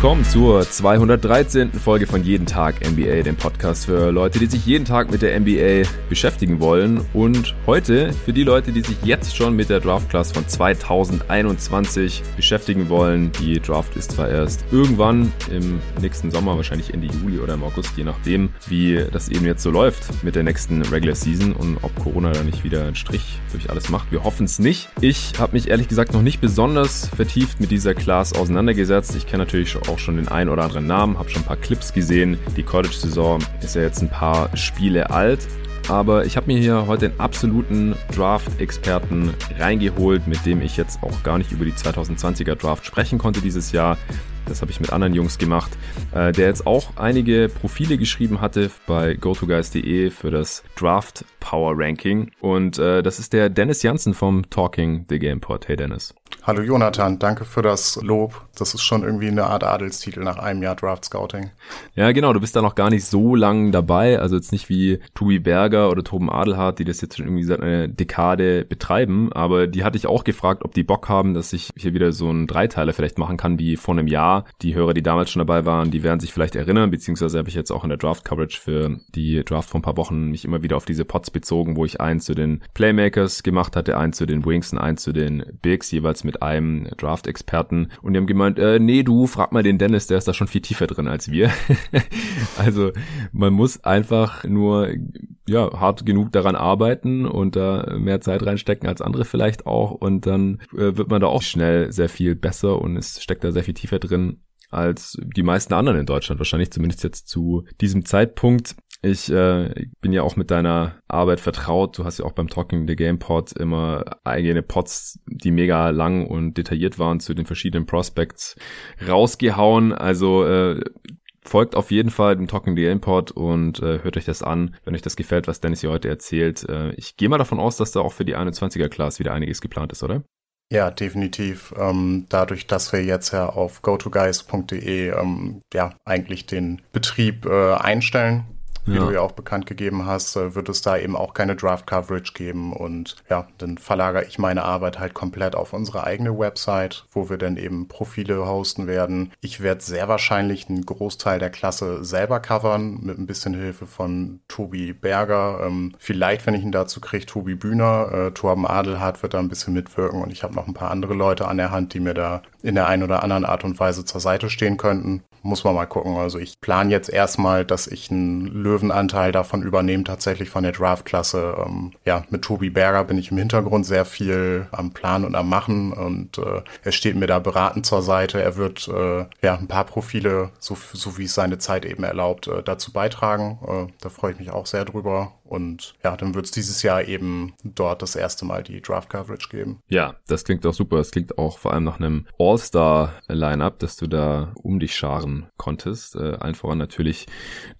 willkommen zur 213. Folge von Jeden Tag NBA, dem Podcast für Leute, die sich jeden Tag mit der NBA beschäftigen wollen. Und heute für die Leute, die sich jetzt schon mit der Draft Class von 2021 beschäftigen wollen. Die Draft ist zwar erst irgendwann im nächsten Sommer, wahrscheinlich Ende Juli oder im August, je nachdem, wie das eben jetzt so läuft mit der nächsten Regular Season und ob Corona da nicht wieder einen Strich durch alles macht. Wir hoffen es nicht. Ich habe mich ehrlich gesagt noch nicht besonders vertieft mit dieser Class auseinandergesetzt. Ich kenne natürlich auch schon den einen oder anderen Namen, habe schon ein paar Clips gesehen. Die College-Saison ist ja jetzt ein paar Spiele alt. Aber ich habe mir hier heute einen absoluten Draft-Experten reingeholt, mit dem ich jetzt auch gar nicht über die 2020er Draft sprechen konnte dieses Jahr. Das habe ich mit anderen Jungs gemacht, äh, der jetzt auch einige Profile geschrieben hatte bei gotoguys.de für das Draft Power Ranking. Und äh, das ist der Dennis Janssen vom Talking the Gamepod. Hey Dennis. Hallo Jonathan, danke für das Lob. Das ist schon irgendwie eine Art Adelstitel nach einem Jahr Draft Scouting. Ja, genau, du bist da noch gar nicht so lang dabei, also jetzt nicht wie Tobi Berger oder Toben Adelhardt, die das jetzt schon irgendwie seit einer Dekade betreiben, aber die hatte ich auch gefragt, ob die Bock haben, dass ich hier wieder so einen Dreiteiler vielleicht machen kann wie vor einem Jahr. Die Hörer, die damals schon dabei waren, die werden sich vielleicht erinnern, beziehungsweise habe ich jetzt auch in der Draft Coverage für die Draft vor ein paar Wochen mich immer wieder auf diese Pots bezogen, wo ich eins zu den Playmakers gemacht hatte, eins zu den Wings und eins zu den Bigs, jeweils mit einem Draft-Experten und die haben gemeint, äh, nee, du, frag mal den Dennis, der ist da schon viel tiefer drin als wir. also man muss einfach nur ja hart genug daran arbeiten und da mehr Zeit reinstecken als andere vielleicht auch und dann äh, wird man da auch schnell sehr viel besser und es steckt da sehr viel tiefer drin als die meisten anderen in Deutschland, wahrscheinlich zumindest jetzt zu diesem Zeitpunkt. Ich äh, bin ja auch mit deiner Arbeit vertraut. Du hast ja auch beim Talking the Game Pod immer eigene Pods, die mega lang und detailliert waren zu den verschiedenen Prospects rausgehauen. Also äh, folgt auf jeden Fall dem Talking Game Pod und äh, hört euch das an, wenn euch das gefällt, was Dennis hier heute erzählt. Äh, ich gehe mal davon aus, dass da auch für die 21er Class wieder einiges geplant ist, oder? Ja, definitiv. Ähm, dadurch, dass wir jetzt ja auf gotoguys.de ähm, ja eigentlich den Betrieb äh, einstellen, wie ja. du ja auch bekannt gegeben hast, äh, wird es da eben auch keine Draft-Coverage geben. Und ja, dann verlagere ich meine Arbeit halt komplett auf unsere eigene Website, wo wir dann eben Profile hosten werden. Ich werde sehr wahrscheinlich einen Großteil der Klasse selber covern, mit ein bisschen Hilfe von Tobi Berger. Ähm, vielleicht, wenn ich ihn dazu kriege, Tobi Bühner. Äh, Torben Adelhardt wird da ein bisschen mitwirken und ich habe noch ein paar andere Leute an der Hand, die mir da in der einen oder anderen Art und Weise zur Seite stehen könnten. Muss man mal gucken. Also ich plane jetzt erstmal, dass ich einen Löwenanteil davon übernehme, tatsächlich von der Draftklasse. Ähm, ja, mit Tobi Berger bin ich im Hintergrund sehr viel am Plan und am Machen und äh, er steht mir da beratend zur Seite. Er wird äh, ja ein paar Profile, so, so wie es seine Zeit eben erlaubt, äh, dazu beitragen. Äh, da freue ich mich auch sehr drüber. Und ja, dann wird es dieses Jahr eben dort das erste Mal die Draft-Coverage geben. Ja, das klingt auch super. Es klingt auch vor allem nach einem All-Star-Line-Up, dass du da um dich scharen konntest. Äh, allen voran natürlich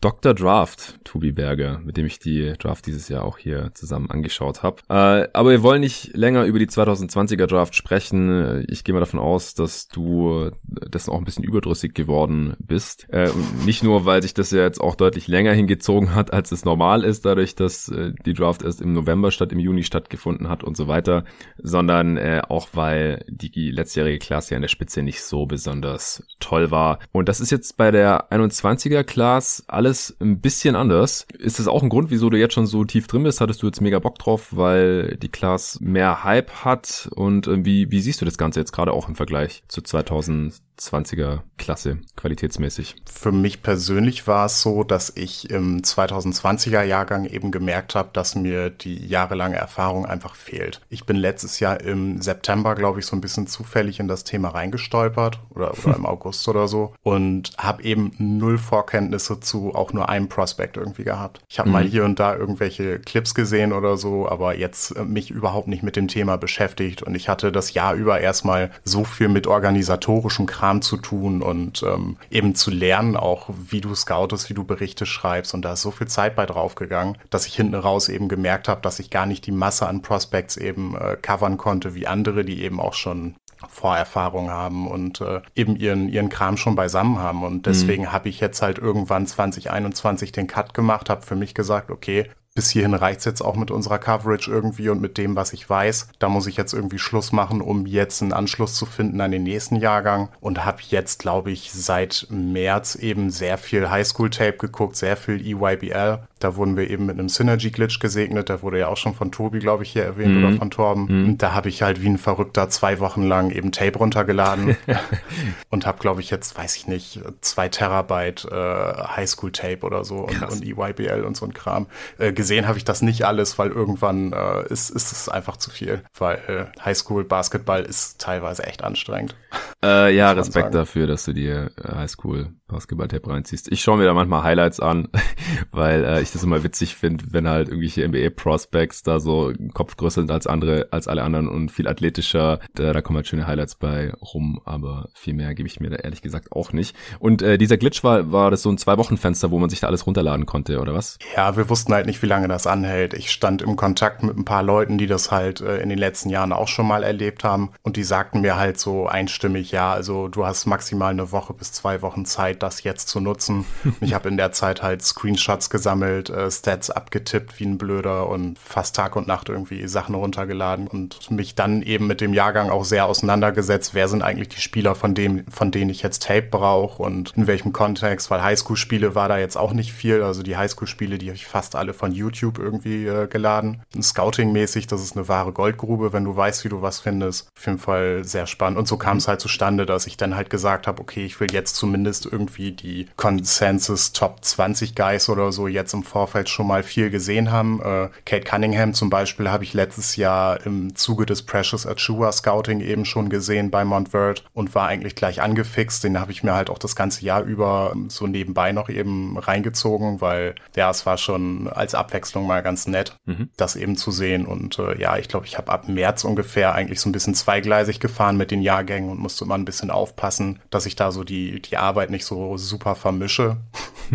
Dr. Draft, Tobi Berger, mit dem ich die Draft dieses Jahr auch hier zusammen angeschaut habe. Äh, aber wir wollen nicht länger über die 2020er Draft sprechen. Ich gehe mal davon aus, dass du dessen auch ein bisschen überdrüssig geworden bist. Äh, nicht nur, weil sich das ja jetzt auch deutlich länger hingezogen hat, als es normal ist, dadurch, dass äh, die Draft erst im November statt im Juni stattgefunden hat und so weiter, sondern äh, auch weil die letztjährige Klasse ja in der Spitze nicht so besonders toll war. Und das ist jetzt bei der 21er Class alles ein bisschen anders. Ist das auch ein Grund, wieso du jetzt schon so tief drin bist? Hattest du jetzt mega Bock drauf, weil die Class mehr Hype hat? Und äh, wie, wie siehst du das Ganze jetzt gerade auch im Vergleich zu 2000? 20er Klasse, qualitätsmäßig? Für mich persönlich war es so, dass ich im 2020er Jahrgang eben gemerkt habe, dass mir die jahrelange Erfahrung einfach fehlt. Ich bin letztes Jahr im September, glaube ich, so ein bisschen zufällig in das Thema reingestolpert oder, oder im August oder so und habe eben null Vorkenntnisse zu auch nur einem Prospect irgendwie gehabt. Ich habe mhm. mal hier und da irgendwelche Clips gesehen oder so, aber jetzt äh, mich überhaupt nicht mit dem Thema beschäftigt und ich hatte das Jahr über erstmal so viel mit organisatorischem Kram Kram zu tun und ähm, eben zu lernen, auch wie du scoutest, wie du Berichte schreibst. Und da ist so viel Zeit bei draufgegangen, dass ich hinten raus eben gemerkt habe, dass ich gar nicht die Masse an Prospects eben äh, covern konnte, wie andere, die eben auch schon Vorerfahrung haben und äh, eben ihren, ihren Kram schon beisammen haben. Und deswegen mhm. habe ich jetzt halt irgendwann 2021 den Cut gemacht, habe für mich gesagt, okay, bis hierhin reicht's jetzt auch mit unserer Coverage irgendwie und mit dem, was ich weiß. Da muss ich jetzt irgendwie Schluss machen, um jetzt einen Anschluss zu finden an den nächsten Jahrgang und habe jetzt, glaube ich, seit März eben sehr viel Highschool-Tape geguckt, sehr viel EYBL. Da wurden wir eben mit einem Synergy-Glitch gesegnet. Der wurde ja auch schon von Tobi, glaube ich, hier erwähnt mhm. oder von Torben. Mhm. Da habe ich halt wie ein Verrückter zwei Wochen lang eben Tape runtergeladen und habe, glaube ich, jetzt, weiß ich nicht, zwei Terabyte äh, Highschool-Tape oder so und, und, EYBL und so ein Kram. Äh, gesehen habe ich das nicht alles, weil irgendwann äh, ist, ist es einfach zu viel, weil äh, Highschool-Basketball ist teilweise echt anstrengend. Äh, ja, Respekt dafür, dass du dir äh, Highschool Basketball-Tape reinziehst. Ich schaue mir da manchmal Highlights an, weil äh, ich das immer witzig finde, wenn halt irgendwelche NBA-Prospects da so Kopf größer sind als andere, als alle anderen und viel athletischer. Da, da kommen halt schöne Highlights bei rum, aber viel mehr gebe ich mir da ehrlich gesagt auch nicht. Und äh, dieser Glitch war, war das so ein Zwei-Wochen-Fenster, wo man sich da alles runterladen konnte, oder was? Ja, wir wussten halt nicht, wie lange das anhält. Ich stand im Kontakt mit ein paar Leuten, die das halt äh, in den letzten Jahren auch schon mal erlebt haben und die sagten mir halt so einstimmig, ja, also du hast maximal eine Woche bis zwei Wochen Zeit, das jetzt zu nutzen. ich habe in der Zeit halt Screenshots gesammelt, äh, Stats abgetippt wie ein Blöder und fast Tag und Nacht irgendwie Sachen runtergeladen und mich dann eben mit dem Jahrgang auch sehr auseinandergesetzt. Wer sind eigentlich die Spieler, von, dem, von denen ich jetzt Tape brauche und in welchem Kontext? Weil Highschool-Spiele war da jetzt auch nicht viel. Also die Highschool-Spiele, die habe ich fast alle von YouTube irgendwie äh, geladen. Scouting-mäßig, das ist eine wahre Goldgrube, wenn du weißt, wie du was findest. Auf jeden Fall sehr spannend. Und so kam es halt zustande, dass ich dann halt gesagt habe, okay, ich will jetzt zumindest irgendwie die Consensus Top 20 Guys oder so jetzt im Vorfeld schon mal viel gesehen haben. Äh, Kate Cunningham zum Beispiel habe ich letztes Jahr im Zuge des Precious Achua Scouting eben schon gesehen bei Montverde und war eigentlich gleich angefixt. Den habe ich mir halt auch das ganze Jahr über so nebenbei noch eben reingezogen, weil ja, es war schon als Abwechslung mal ganz nett, mhm. das eben zu sehen. Und äh, ja, ich glaube, ich habe ab März ungefähr eigentlich so ein bisschen zweigleisig gefahren mit den Jahrgängen und musste immer ein bisschen aufpassen, dass ich da so die, die Arbeit nicht so super vermische.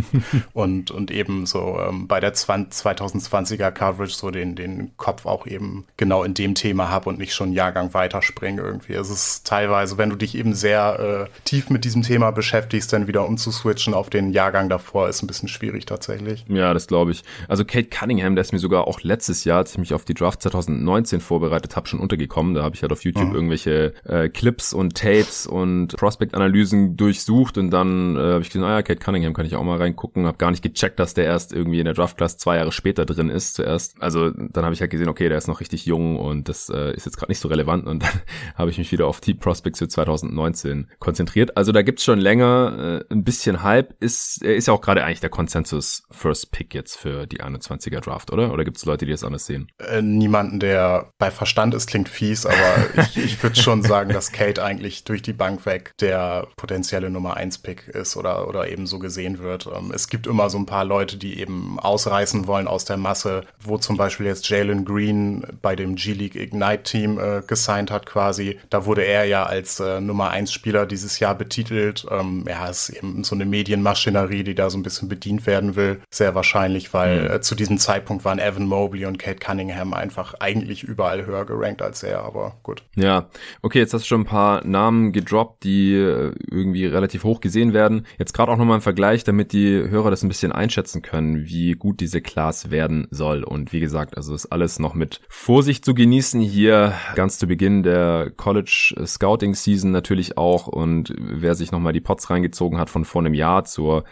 und, und eben so ähm, bei der 20, 2020er Coverage so den, den Kopf auch eben genau in dem Thema habe und nicht schon einen Jahrgang weiterspringe irgendwie. Es ist teilweise, wenn du dich eben sehr äh, tief mit diesem Thema beschäftigst, dann wieder umzuswitchen auf den Jahrgang davor, ist ein bisschen schwierig tatsächlich. Ja, das glaube ich. Also Kate Cunningham, der ist mir sogar auch letztes Jahr, als ich mich auf die Draft 2019 vorbereitet habe, schon untergekommen. Da habe ich halt auf YouTube mhm. irgendwelche äh, Clips und Tapes und Prospect-Analysen durchsucht und dann äh, habe ich gesehen, ah ja, Kate Cunningham kann ich auch mal reingucken, habe gar nicht gecheckt, dass der erst irgendwie in der Draft-Class zwei Jahre später drin ist zuerst. Also dann habe ich halt gesehen, okay, der ist noch richtig jung und das äh, ist jetzt gerade nicht so relevant und dann habe ich mich wieder auf die Prospects für 2019 konzentriert. Also da gibt's schon länger äh, ein bisschen Hype. Ist, er ist ja auch gerade eigentlich der Consensus First Pick jetzt für die 21er Draft, oder? Oder gibt's Leute, die das anders sehen? Äh, niemanden, der bei Verstand ist, klingt fies, aber ich, ich würde schon sagen, dass Kate eigentlich durch die Bank weg der potenzielle Nummer 1 Pick ist oder, oder eben so gesehen wird. Ähm, es gibt immer so ein paar Leute, die eben ausreißen wollen aus der Masse, wo zum Beispiel jetzt Jalen Green bei dem G-League Ignite Team äh, gesigned hat quasi. Da wurde er ja als äh, Nummer 1 Spieler dieses Jahr betitelt. Ähm, ja, ist eben so eine Medienmaschinerie, die da so ein bisschen bedient werden will. Sehr wahrscheinlich, weil mhm. äh, zu diesem Zeitpunkt waren Evan Mobley und Kate Cunningham einfach eigentlich überall höher gerankt als er, aber gut. Ja, okay, jetzt hast du schon ein paar Namen gedroppt, die äh, irgendwie relativ hoch gesehen werden. Jetzt gerade auch nochmal ein Vergleich, damit die Hörer das ein bisschen einschätzen können, wie gut diese Class werden soll. Und wie gesagt, also ist alles noch mit Vorsicht zu genießen hier ganz zu Beginn der College Scouting Season natürlich auch. Und wer sich nochmal die Pots reingezogen hat von vor einem Jahr zur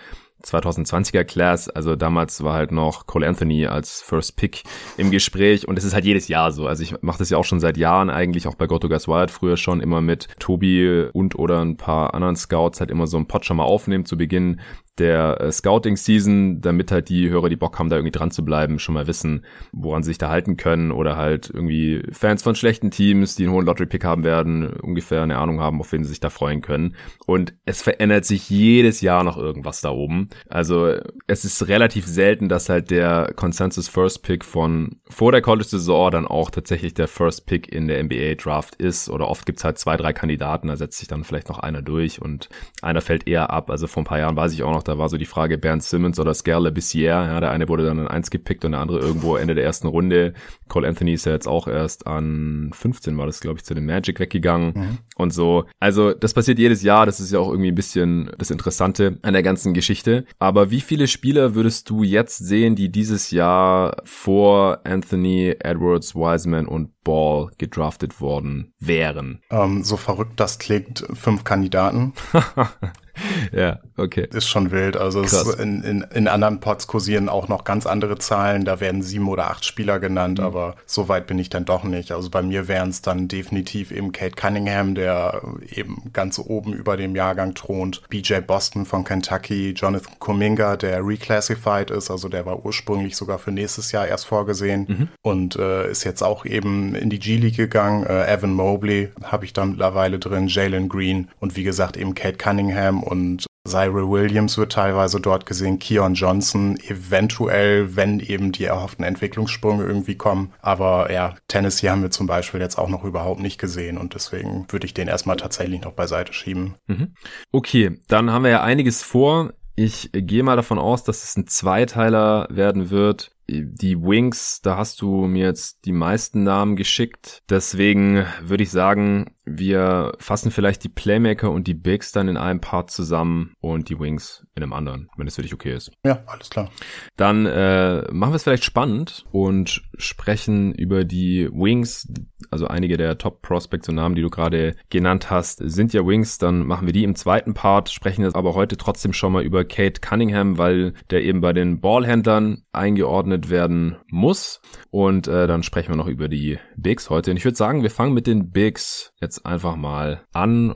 2020er Class, also damals war halt noch Cole Anthony als First Pick im Gespräch. Und es ist halt jedes Jahr so. Also ich mache das ja auch schon seit Jahren eigentlich, auch bei Goto Guys Wild früher schon immer mit Tobi und oder ein paar anderen Scouts halt immer so einen Pot schon mal aufnehmen zu Beginn der äh, Scouting-Season, damit halt die Hörer, die Bock haben, da irgendwie dran zu bleiben, schon mal wissen, woran sie sich da halten können oder halt irgendwie Fans von schlechten Teams, die einen hohen Lottery-Pick haben werden, ungefähr eine Ahnung haben, auf wen sie sich da freuen können. Und es verändert sich jedes Jahr noch irgendwas da oben. Also es ist relativ selten, dass halt der Consensus First Pick von vor der College-Saison dann auch tatsächlich der First Pick in der NBA-Draft ist oder oft gibt's halt zwei, drei Kandidaten, da setzt sich dann vielleicht noch einer durch und einer fällt eher ab. Also vor ein paar Jahren weiß ich auch noch, noch, da war so die Frage Bernd Simmons oder Scarle Bissier. Ja, der eine wurde dann an eins gepickt und der andere irgendwo Ende der ersten Runde. Cole Anthony ist ja jetzt auch erst an 15 war das, glaube ich, zu den Magic weggegangen mhm. und so. Also das passiert jedes Jahr. Das ist ja auch irgendwie ein bisschen das Interessante an der ganzen Geschichte. Aber wie viele Spieler würdest du jetzt sehen, die dieses Jahr vor Anthony, Edwards, Wiseman und Ball gedraftet worden wären? Ähm, so verrückt das klingt, fünf Kandidaten. ja, okay. Ist schon wild. Also in, in, in anderen Pods kursieren auch noch ganz andere Zahlen. Da werden sieben oder acht Spieler genannt, mhm. aber so weit bin ich dann doch nicht. Also bei mir wären es dann definitiv eben Kate Cunningham, der eben ganz oben über dem Jahrgang thront. BJ Boston von Kentucky, Jonathan Kuminga, der reclassified ist, also der war ursprünglich sogar für nächstes Jahr erst vorgesehen mhm. und äh, ist jetzt auch eben in die G-League gegangen. Äh, Evan Mobley habe ich da mittlerweile drin, Jalen Green und wie gesagt eben Kate Cunningham und Cyril Williams wird teilweise dort gesehen, Keon Johnson, eventuell, wenn eben die erhofften Entwicklungssprünge irgendwie kommen. Aber ja, Tennessee haben wir zum Beispiel jetzt auch noch überhaupt nicht gesehen und deswegen würde ich den erstmal tatsächlich noch beiseite schieben. Mhm. Okay, dann haben wir ja einiges vor. Ich gehe mal davon aus, dass es ein Zweiteiler werden wird die Wings, da hast du mir jetzt die meisten Namen geschickt. Deswegen würde ich sagen, wir fassen vielleicht die Playmaker und die Bigs dann in einem Part zusammen und die Wings in einem anderen, wenn es für dich okay ist. Ja, alles klar. Dann äh, machen wir es vielleicht spannend und sprechen über die Wings. Also einige der Top Prospects und Namen, die du gerade genannt hast, sind ja Wings. Dann machen wir die im zweiten Part, sprechen jetzt aber heute trotzdem schon mal über Kate Cunningham, weil der eben bei den Ballhändlern eingeordnet werden muss. Und äh, dann sprechen wir noch über die Bigs heute. Und ich würde sagen, wir fangen mit den Bigs jetzt einfach mal an.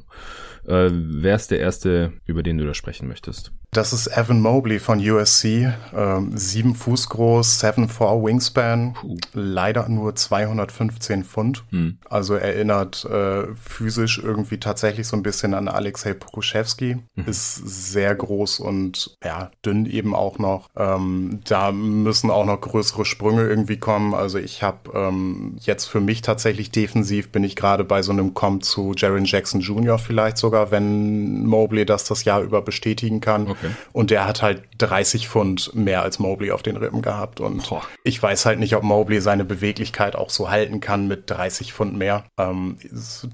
Äh, wer ist der erste, über den du da sprechen möchtest? Das ist Evan Mobley von USC. Ähm, sieben Fuß groß, 7'4 Wingspan. Puh. Leider nur 215 Pfund. Hm. Also erinnert äh, physisch irgendwie tatsächlich so ein bisschen an Alexei Pokuschewski. Mhm. Ist sehr groß und ja, dünn eben auch noch. Ähm, da müssen auch noch größere Sprünge irgendwie kommen. Also ich habe ähm, jetzt für mich tatsächlich defensiv bin ich gerade bei so einem Comp zu Jaron Jackson Jr. vielleicht sogar, wenn Mobley das das Jahr über bestätigen kann. Okay. Okay. Und der hat halt 30 Pfund mehr als Mobley auf den Rippen gehabt. Und Boah. ich weiß halt nicht, ob Mobley seine Beweglichkeit auch so halten kann mit 30 Pfund mehr. Ähm,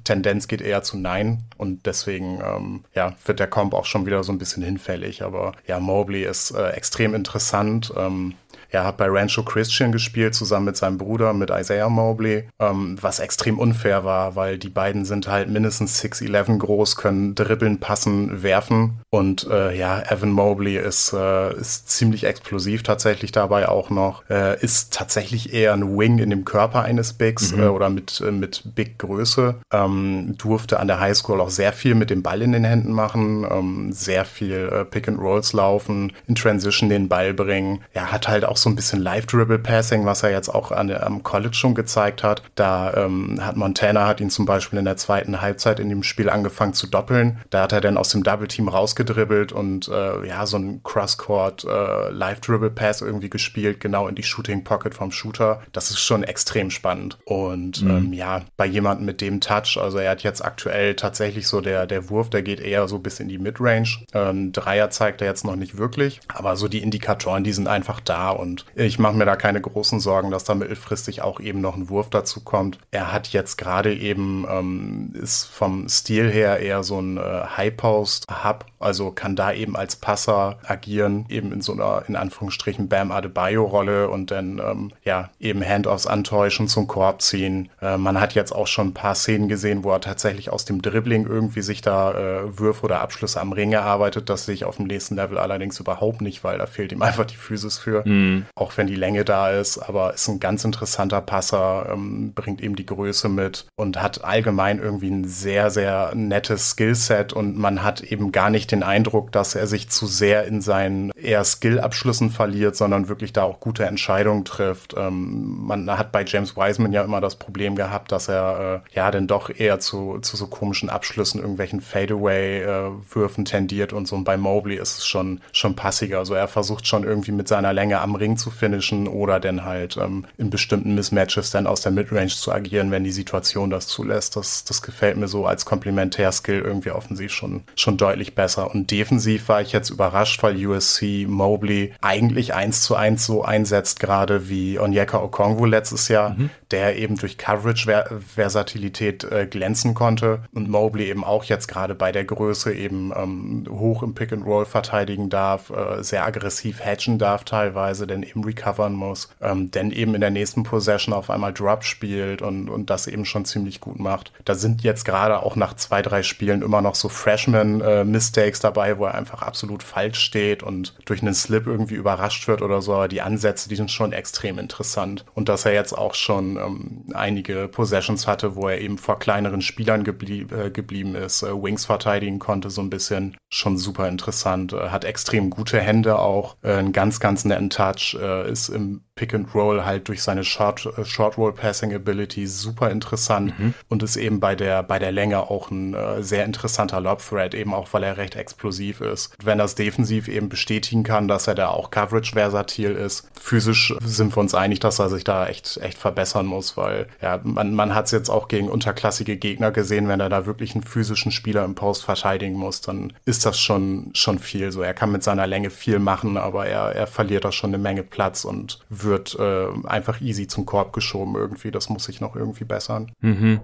Tendenz geht eher zu Nein. Und deswegen ähm, ja, wird der Comp auch schon wieder so ein bisschen hinfällig. Aber ja, Mobley ist äh, extrem interessant. Ähm, er hat bei Rancho Christian gespielt, zusammen mit seinem Bruder, mit Isaiah Mobley, ähm, was extrem unfair war, weil die beiden sind halt mindestens 6'11 groß, können dribbeln, passen, werfen. Und äh, ja, Evan Mobley ist, äh, ist ziemlich explosiv tatsächlich dabei auch noch. Äh, ist tatsächlich eher ein Wing in dem Körper eines Bigs mhm. äh, oder mit, äh, mit Big Größe. Ähm, durfte an der Highschool auch sehr viel mit dem Ball in den Händen machen, ähm, sehr viel äh, Pick and Rolls laufen, in Transition den Ball bringen. Er hat halt auch so ein bisschen Live-Dribble-Passing, was er jetzt auch an, am College schon gezeigt hat. Da ähm, hat Montana hat ihn zum Beispiel in der zweiten Halbzeit in dem Spiel angefangen zu doppeln. Da hat er dann aus dem Double-Team rausgedribbelt und äh, ja, so ein Cross-Court äh, Live-Dribble-Pass irgendwie gespielt, genau in die Shooting-Pocket vom Shooter. Das ist schon extrem spannend. Und mhm. ähm, ja, bei jemandem mit dem Touch, also er hat jetzt aktuell tatsächlich so der, der Wurf, der geht eher so bis in die Midrange. Ähm, Dreier zeigt er jetzt noch nicht wirklich, aber so die Indikatoren, die sind einfach da und und ich mache mir da keine großen Sorgen, dass da mittelfristig auch eben noch ein Wurf dazu kommt. Er hat jetzt gerade eben, ähm, ist vom Stil her eher so ein äh, High-Post-Hub, also kann da eben als Passer agieren, eben in so einer, in Anführungsstrichen, Bam Adebayo-Rolle und dann, ähm, ja, eben Handoffs antäuschen, zum Korb ziehen. Äh, man hat jetzt auch schon ein paar Szenen gesehen, wo er tatsächlich aus dem Dribbling irgendwie sich da äh, Würfe oder Abschlüsse am Ring erarbeitet. Das sehe ich auf dem nächsten Level allerdings überhaupt nicht, weil da fehlt ihm einfach die Physis für. Mhm auch wenn die Länge da ist, aber ist ein ganz interessanter Passer, ähm, bringt eben die Größe mit und hat allgemein irgendwie ein sehr, sehr nettes Skillset und man hat eben gar nicht den Eindruck, dass er sich zu sehr in seinen eher Skill-Abschlüssen verliert, sondern wirklich da auch gute Entscheidungen trifft. Ähm, man hat bei James Wiseman ja immer das Problem gehabt, dass er äh, ja dann doch eher zu, zu so komischen Abschlüssen, irgendwelchen Fadeaway-Würfen äh, tendiert und so. Und bei Mobley ist es schon, schon passiger. Also er versucht schon irgendwie mit seiner Länge am Ring zu finishen oder dann halt ähm, in bestimmten Mismatches dann aus der Midrange zu agieren, wenn die Situation das zulässt. Das, das gefällt mir so als Komplementärskill irgendwie offensiv schon, schon deutlich besser. Besser. Und defensiv war ich jetzt überrascht, weil USC Mobley eigentlich eins zu eins so einsetzt, gerade wie Onyeka Okongwu letztes Jahr, mhm. der eben durch Coverage-Versatilität äh, glänzen konnte und Mobley eben auch jetzt gerade bei der Größe eben ähm, hoch im Pick and Roll verteidigen darf, äh, sehr aggressiv hatchen darf teilweise, denn eben recovern muss, ähm, denn eben in der nächsten Possession auf einmal Drop spielt und, und das eben schon ziemlich gut macht. Da sind jetzt gerade auch nach zwei, drei Spielen immer noch so Freshman-Mistakes äh, dabei, wo er einfach absolut falsch steht und durch einen Slip irgendwie überrascht wird oder so, aber die Ansätze, die sind schon extrem interessant. Und dass er jetzt auch schon ähm, einige Possessions hatte, wo er eben vor kleineren Spielern geblieb, äh, geblieben ist, äh, Wings verteidigen konnte, so ein bisschen schon super interessant. Äh, hat extrem gute Hände auch, äh, einen ganz, ganz netten Touch, äh, ist im Pick and Roll halt durch seine Short, äh, Short Roll Passing Ability super interessant mhm. und ist eben bei der, bei der Länge auch ein sehr interessanter Lob Threat, eben auch weil er recht explosiv ist. Wenn das defensiv eben bestätigen kann, dass er da auch Coverage versatil ist, physisch sind wir uns einig, dass er sich da echt, echt verbessern muss, weil ja, man, man hat es jetzt auch gegen unterklassige Gegner gesehen, wenn er da wirklich einen physischen Spieler im Post verteidigen muss, dann ist das schon, schon viel. So, er kann mit seiner Länge viel machen, aber er, er verliert da schon eine Menge Platz und wird wird äh, einfach easy zum Korb geschoben irgendwie. Das muss sich noch irgendwie bessern. Mhm.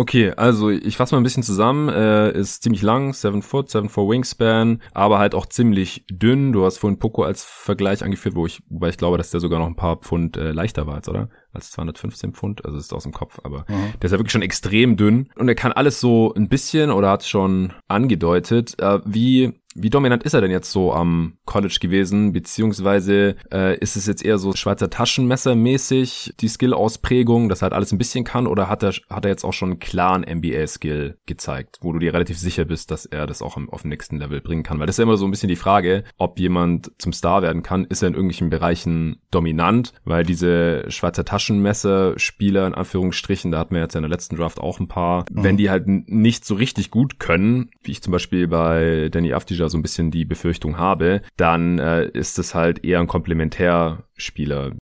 Okay, also ich fasse mal ein bisschen zusammen. Äh, ist ziemlich lang, 7 Foot, 7 4 Wingspan, aber halt auch ziemlich dünn. Du hast vorhin Poco als Vergleich angeführt, wo ich, wobei ich glaube, dass der sogar noch ein paar Pfund äh, leichter war jetzt, oder? Als 215 Pfund, also ist aus dem Kopf, aber mhm. der ist ja wirklich schon extrem dünn und er kann alles so ein bisschen oder hat schon angedeutet, äh, wie wie dominant ist er denn jetzt so am College gewesen? Beziehungsweise äh, ist es jetzt eher so Schweizer Taschenmesser mäßig die Skill-Ausprägung, dass er halt alles ein bisschen kann? Oder hat er, hat er jetzt auch schon einen klaren NBA-Skill gezeigt, wo du dir relativ sicher bist, dass er das auch auf dem nächsten Level bringen kann? Weil das ist ja immer so ein bisschen die Frage, ob jemand zum Star werden kann. Ist er in irgendwelchen Bereichen dominant? Weil diese Schweizer Taschenmesser-Spieler in Anführungsstrichen, da hatten wir jetzt in der letzten Draft auch ein paar, mhm. wenn die halt nicht so richtig gut können, wie ich zum Beispiel bei Danny Afdi da so ein bisschen die Befürchtung habe, dann äh, ist es halt eher ein Komplementärspieler.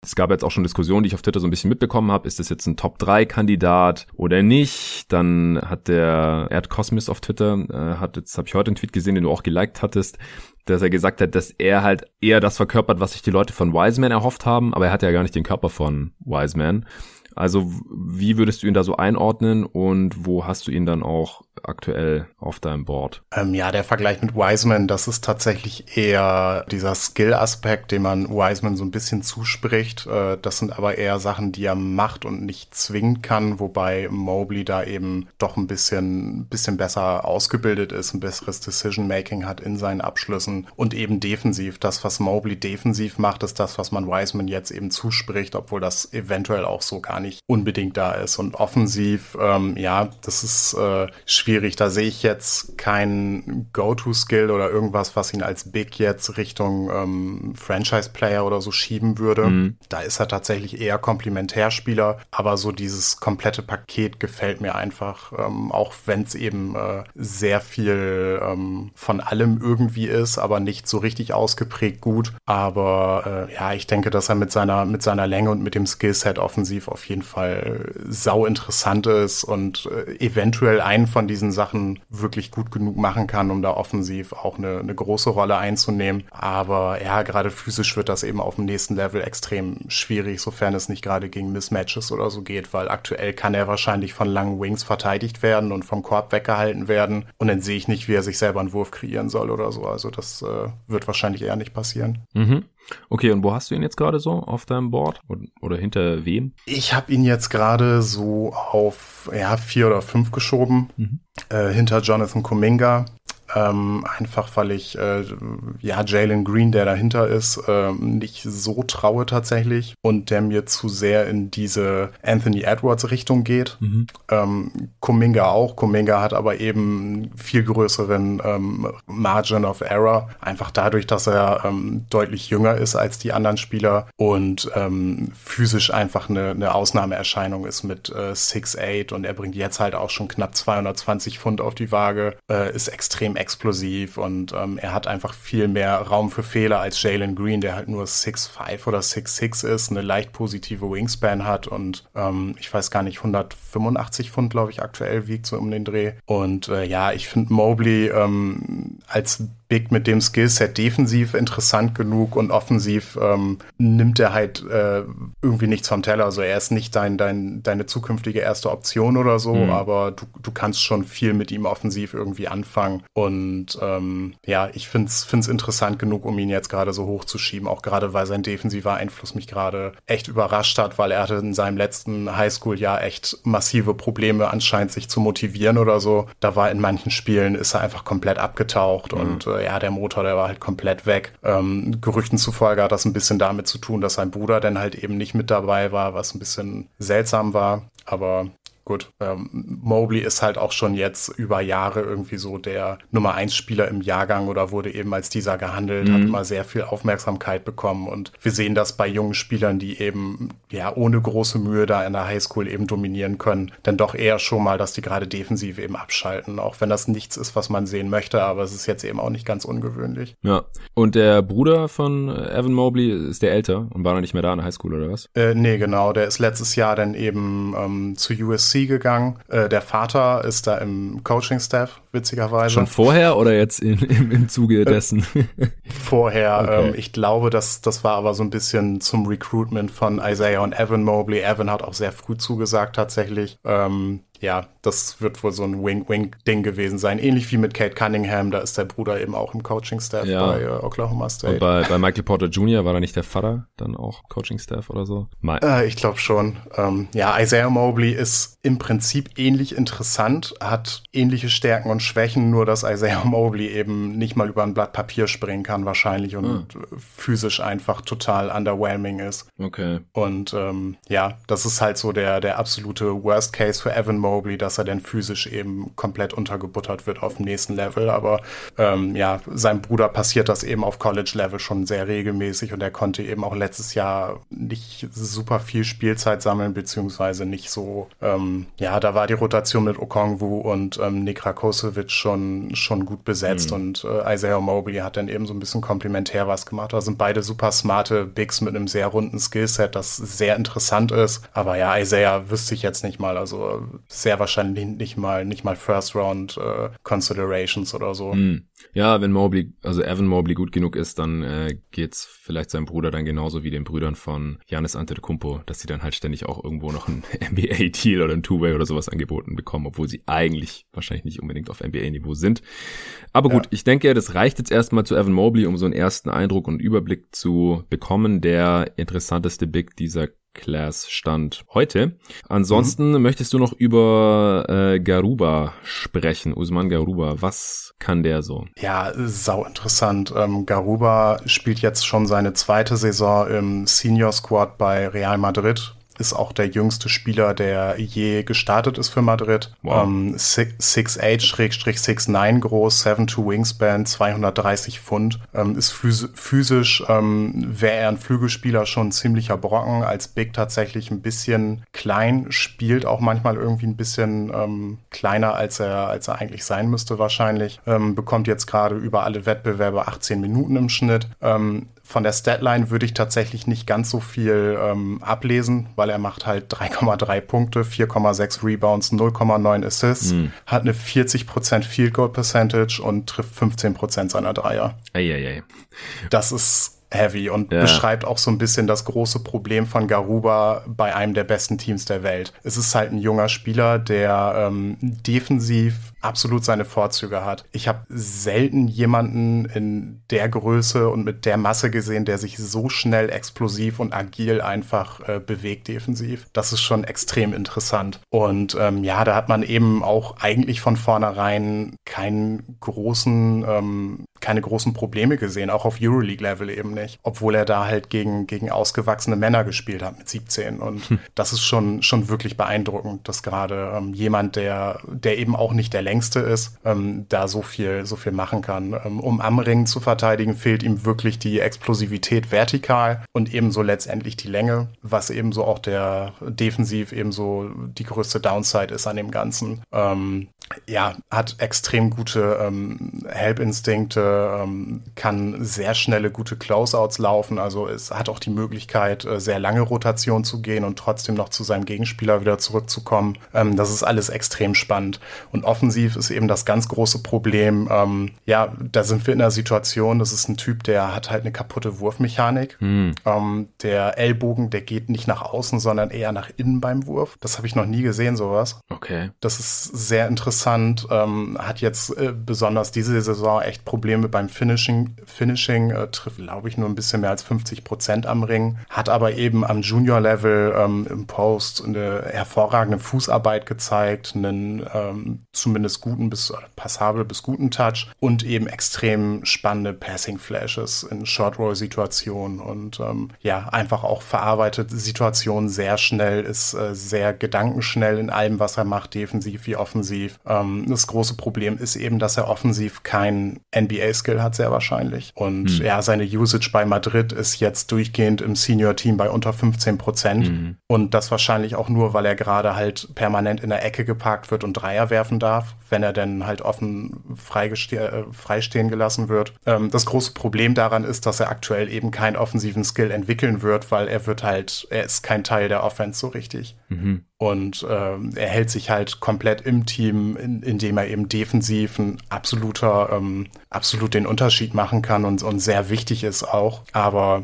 Es gab jetzt auch schon Diskussionen, die ich auf Twitter so ein bisschen mitbekommen habe. Ist das jetzt ein Top-3-Kandidat oder nicht? Dann hat der Erd Cosmos auf Twitter, äh, hat jetzt, habe ich heute einen Tweet gesehen, den du auch geliked hattest, dass er gesagt hat, dass er halt eher das verkörpert, was sich die Leute von Wiseman erhofft haben, aber er hat ja gar nicht den Körper von Wiseman. Also wie würdest du ihn da so einordnen und wo hast du ihn dann auch aktuell auf deinem Board? Ähm, ja, der Vergleich mit Wiseman, das ist tatsächlich eher dieser Skill-Aspekt, den man Wiseman so ein bisschen zuspricht. Äh, das sind aber eher Sachen, die er macht und nicht zwingen kann, wobei Mobley da eben doch ein bisschen, bisschen besser ausgebildet ist, ein besseres Decision-Making hat in seinen Abschlüssen und eben defensiv. Das, was Mobley defensiv macht, ist das, was man Wiseman jetzt eben zuspricht, obwohl das eventuell auch so gar nicht unbedingt da ist. Und offensiv, ähm, ja, das ist äh, schwierig schwierig. Da sehe ich jetzt keinen Go-To-Skill oder irgendwas, was ihn als Big jetzt Richtung ähm, Franchise-Player oder so schieben würde. Mhm. Da ist er tatsächlich eher Komplementärspieler, aber so dieses komplette Paket gefällt mir einfach, ähm, auch wenn es eben äh, sehr viel ähm, von allem irgendwie ist, aber nicht so richtig ausgeprägt gut. Aber äh, ja, ich denke, dass er mit seiner, mit seiner Länge und mit dem Skillset offensiv auf jeden Fall sau interessant ist und äh, eventuell einen von diesen diesen Sachen wirklich gut genug machen kann, um da offensiv auch eine, eine große Rolle einzunehmen. Aber ja, gerade physisch wird das eben auf dem nächsten Level extrem schwierig, sofern es nicht gerade gegen Mismatches oder so geht, weil aktuell kann er wahrscheinlich von langen Wings verteidigt werden und vom Korb weggehalten werden. Und dann sehe ich nicht, wie er sich selber einen Wurf kreieren soll oder so. Also das äh, wird wahrscheinlich eher nicht passieren. Mhm. Okay, und wo hast du ihn jetzt gerade so auf deinem Board? Oder hinter wem? Ich habe ihn jetzt gerade so auf ja, vier oder fünf geschoben. Mhm. Äh, hinter Jonathan Kuminga, ähm, einfach weil ich äh, ja Jalen Green, der dahinter ist, äh, nicht so traue tatsächlich und der mir zu sehr in diese Anthony Edwards Richtung geht. Mhm. Ähm, Kuminga auch. Kuminga hat aber eben viel größeren ähm, Margin of Error, einfach dadurch, dass er ähm, deutlich jünger ist als die anderen Spieler und ähm, physisch einfach eine, eine Ausnahmeerscheinung ist mit äh, 6'8 und er bringt jetzt halt auch schon knapp 220 Pfund auf die Waage, äh, ist extrem explosiv und ähm, er hat einfach viel mehr Raum für Fehler als Jalen Green, der halt nur 6'5 oder 6'6 ist, eine leicht positive Wingspan hat und ähm, ich weiß gar nicht, 185 Pfund, glaube ich, aktuell wiegt so um den Dreh. Und äh, ja, ich finde Mobley ähm, als Big mit dem Skillset defensiv interessant genug und offensiv ähm, nimmt er halt äh, irgendwie nichts vom Teller. Also er ist nicht dein, dein, deine zukünftige erste Option oder so, mhm. aber du, du kannst schon viel mit ihm offensiv irgendwie anfangen. Und ähm, ja, ich finde es interessant genug, um ihn jetzt gerade so hochzuschieben, auch gerade weil sein defensiver Einfluss mich gerade echt überrascht hat, weil er hatte in seinem letzten Highschool-Jahr echt massive Probleme anscheinend sich zu motivieren oder so. Da war in manchen Spielen ist er einfach komplett abgetaucht mhm. und äh, ja, der Motor, der war halt komplett weg. Ähm, Gerüchten zufolge hat das ein bisschen damit zu tun, dass sein Bruder dann halt eben nicht mit dabei war, was ein bisschen seltsam war. Aber gut, ähm, Mobley ist halt auch schon jetzt über Jahre irgendwie so der Nummer 1 Spieler im Jahrgang oder wurde eben als dieser gehandelt, mhm. hat immer sehr viel Aufmerksamkeit bekommen und wir sehen das bei jungen Spielern, die eben ja ohne große Mühe da in der Highschool eben dominieren können, dann doch eher schon mal, dass die gerade defensiv eben abschalten, auch wenn das nichts ist, was man sehen möchte, aber es ist jetzt eben auch nicht ganz ungewöhnlich. Ja, und der Bruder von Evan Mobley ist der älter und war noch nicht mehr da in der Highschool oder was? Äh, nee, genau, der ist letztes Jahr dann eben ähm, zu USC gegangen. Äh, der Vater ist da im Coaching-Staff, witzigerweise. Schon vorher oder jetzt in, im, im Zuge äh, dessen? vorher. Okay. Ähm, ich glaube, das, das war aber so ein bisschen zum Recruitment von Isaiah und Evan Mobley. Evan hat auch sehr früh zugesagt tatsächlich. Ähm, ja, das wird wohl so ein Wink-Wink-Ding gewesen sein. Ähnlich wie mit Kate Cunningham, da ist der Bruder eben auch im Coaching-Staff ja. bei äh, Oklahoma State. Und bei, bei Michael Porter Jr. war da nicht der Vater dann auch Coaching-Staff oder so? Äh, ich glaube schon. Ähm, ja, Isaiah Mobley ist im Prinzip ähnlich interessant, hat ähnliche Stärken und Schwächen, nur dass Isaiah Mobley eben nicht mal über ein Blatt Papier springen kann wahrscheinlich und hm. physisch einfach total underwhelming ist. Okay. Und ähm, ja, das ist halt so der, der absolute Worst Case für Evan Mobley, dass er dann physisch eben komplett untergebuttert wird auf dem nächsten Level. Aber ähm, ja, seinem Bruder passiert das eben auf College-Level schon sehr regelmäßig und er konnte eben auch letztes Jahr nicht super viel Spielzeit sammeln, beziehungsweise nicht so, ähm, ja, da war die Rotation mit Okongwu und ähm, Nick Rakosevic schon, schon gut besetzt mhm. und äh, Isaiah Mobley hat dann eben so ein bisschen komplementär was gemacht. Da sind beide super smarte Bigs mit einem sehr runden Skillset, das sehr interessant ist. Aber ja, Isaiah wüsste ich jetzt nicht mal. Also sehr wahrscheinlich nicht mal, nicht mal First Round äh, Considerations oder so. Mm. Ja, wenn Mobley, also Evan Mobley gut genug ist, dann äh, geht's vielleicht seinem Bruder dann genauso wie den Brüdern von Janis Antetokounmpo, dass sie dann halt ständig auch irgendwo noch ein NBA-Deal oder ein Two-Way oder sowas angeboten bekommen, obwohl sie eigentlich wahrscheinlich nicht unbedingt auf NBA-Niveau sind. Aber gut, ja. ich denke, das reicht jetzt erstmal zu Evan Mobley, um so einen ersten Eindruck und Überblick zu bekommen. Der interessanteste Big dieser Class stand heute. Ansonsten mhm. möchtest du noch über äh, Garuba sprechen, Usman Garuba. Was kann der so? Ja, sau interessant. Ähm, Garuba spielt jetzt schon seine zweite Saison im Senior Squad bei Real Madrid ist auch der jüngste Spieler, der je gestartet ist für Madrid. Wow. Ähm, 6'8-6'9 groß, 7'2 Wingspan, 230 Pfund. Ähm, ist physisch, ähm, wäre er ein Flügelspieler schon ein ziemlicher Brocken. Als Big tatsächlich ein bisschen klein, spielt auch manchmal irgendwie ein bisschen ähm, kleiner, als er, als er eigentlich sein müsste wahrscheinlich. Ähm, bekommt jetzt gerade über alle Wettbewerbe 18 Minuten im Schnitt. Von der Statline würde ich tatsächlich nicht ganz so viel ähm, ablesen, weil er macht halt 3,3 Punkte, 4,6 Rebounds, 0,9 Assists, mhm. hat eine 40% Field Goal Percentage und trifft 15% seiner Dreier. Eieiei. Das ist heavy und ja. beschreibt auch so ein bisschen das große Problem von Garuba bei einem der besten Teams der Welt. Es ist halt ein junger Spieler, der ähm, defensiv absolut seine Vorzüge hat. Ich habe selten jemanden in der Größe und mit der Masse gesehen, der sich so schnell, explosiv und agil einfach äh, bewegt defensiv. Das ist schon extrem interessant. Und ähm, ja, da hat man eben auch eigentlich von vornherein keinen großen, ähm, keine großen Probleme gesehen, auch auf Euroleague-Level eben nicht. Obwohl er da halt gegen, gegen ausgewachsene Männer gespielt hat mit 17. Und hm. das ist schon, schon wirklich beeindruckend, dass gerade ähm, jemand, der, der eben auch nicht der längste ist, ähm, da so viel, so viel machen kann. Ähm, um am Ring zu verteidigen, fehlt ihm wirklich die Explosivität vertikal und ebenso letztendlich die Länge, was ebenso auch der defensiv ebenso die größte Downside ist an dem Ganzen. Ähm, ja, hat extrem gute ähm, Help-Instinkte, ähm, kann sehr schnelle, gute Closeouts laufen. Also es hat auch die Möglichkeit, äh, sehr lange Rotation zu gehen und trotzdem noch zu seinem Gegenspieler wieder zurückzukommen. Ähm, das ist alles extrem spannend. Und offensiv ist eben das ganz große Problem. Ähm, ja, da sind wir in einer Situation, das ist ein Typ, der hat halt eine kaputte Wurfmechanik. Mhm. der Ellbogen, der geht nicht nach außen, sondern eher nach innen beim Wurf. Das habe ich noch nie gesehen, sowas. Okay. Das ist sehr interessant. Ähm, hat jetzt äh, besonders diese Saison echt Probleme beim Finishing. Finishing äh, trifft, glaube ich, nur ein bisschen mehr als 50 Prozent am Ring. Hat aber eben am Junior-Level ähm, im Post eine hervorragende Fußarbeit gezeigt, einen ähm, zumindest guten bis passabel bis guten Touch und eben extrem spannende Passing-Flashes in Short-Roll-Situationen und ähm, ja, einfach auch verarbeitet Situationen sehr schnell, ist äh, sehr gedankenschnell in allem, was er macht, defensiv wie offensiv. Ähm, das große Problem ist eben, dass er offensiv kein NBA-Skill hat, sehr wahrscheinlich. Und mhm. ja, seine Usage bei Madrid ist jetzt durchgehend im Senior-Team bei unter 15 Prozent. Mhm. Und das wahrscheinlich auch nur, weil er gerade halt permanent in der Ecke geparkt wird und Dreier werfen darf, wenn er dann halt offen äh, freistehen gelassen wird. Ähm, das große Problem daran ist, dass er aktuell eben keinen offensiven Skill entwickeln wird, weil er wird halt, er ist kein Teil der Offense so richtig. Mhm. Und ähm, er hält sich halt komplett im Team, in, indem er eben defensiv ein absoluter, ähm, absolut den Unterschied machen kann und, und sehr wichtig ist auch. Aber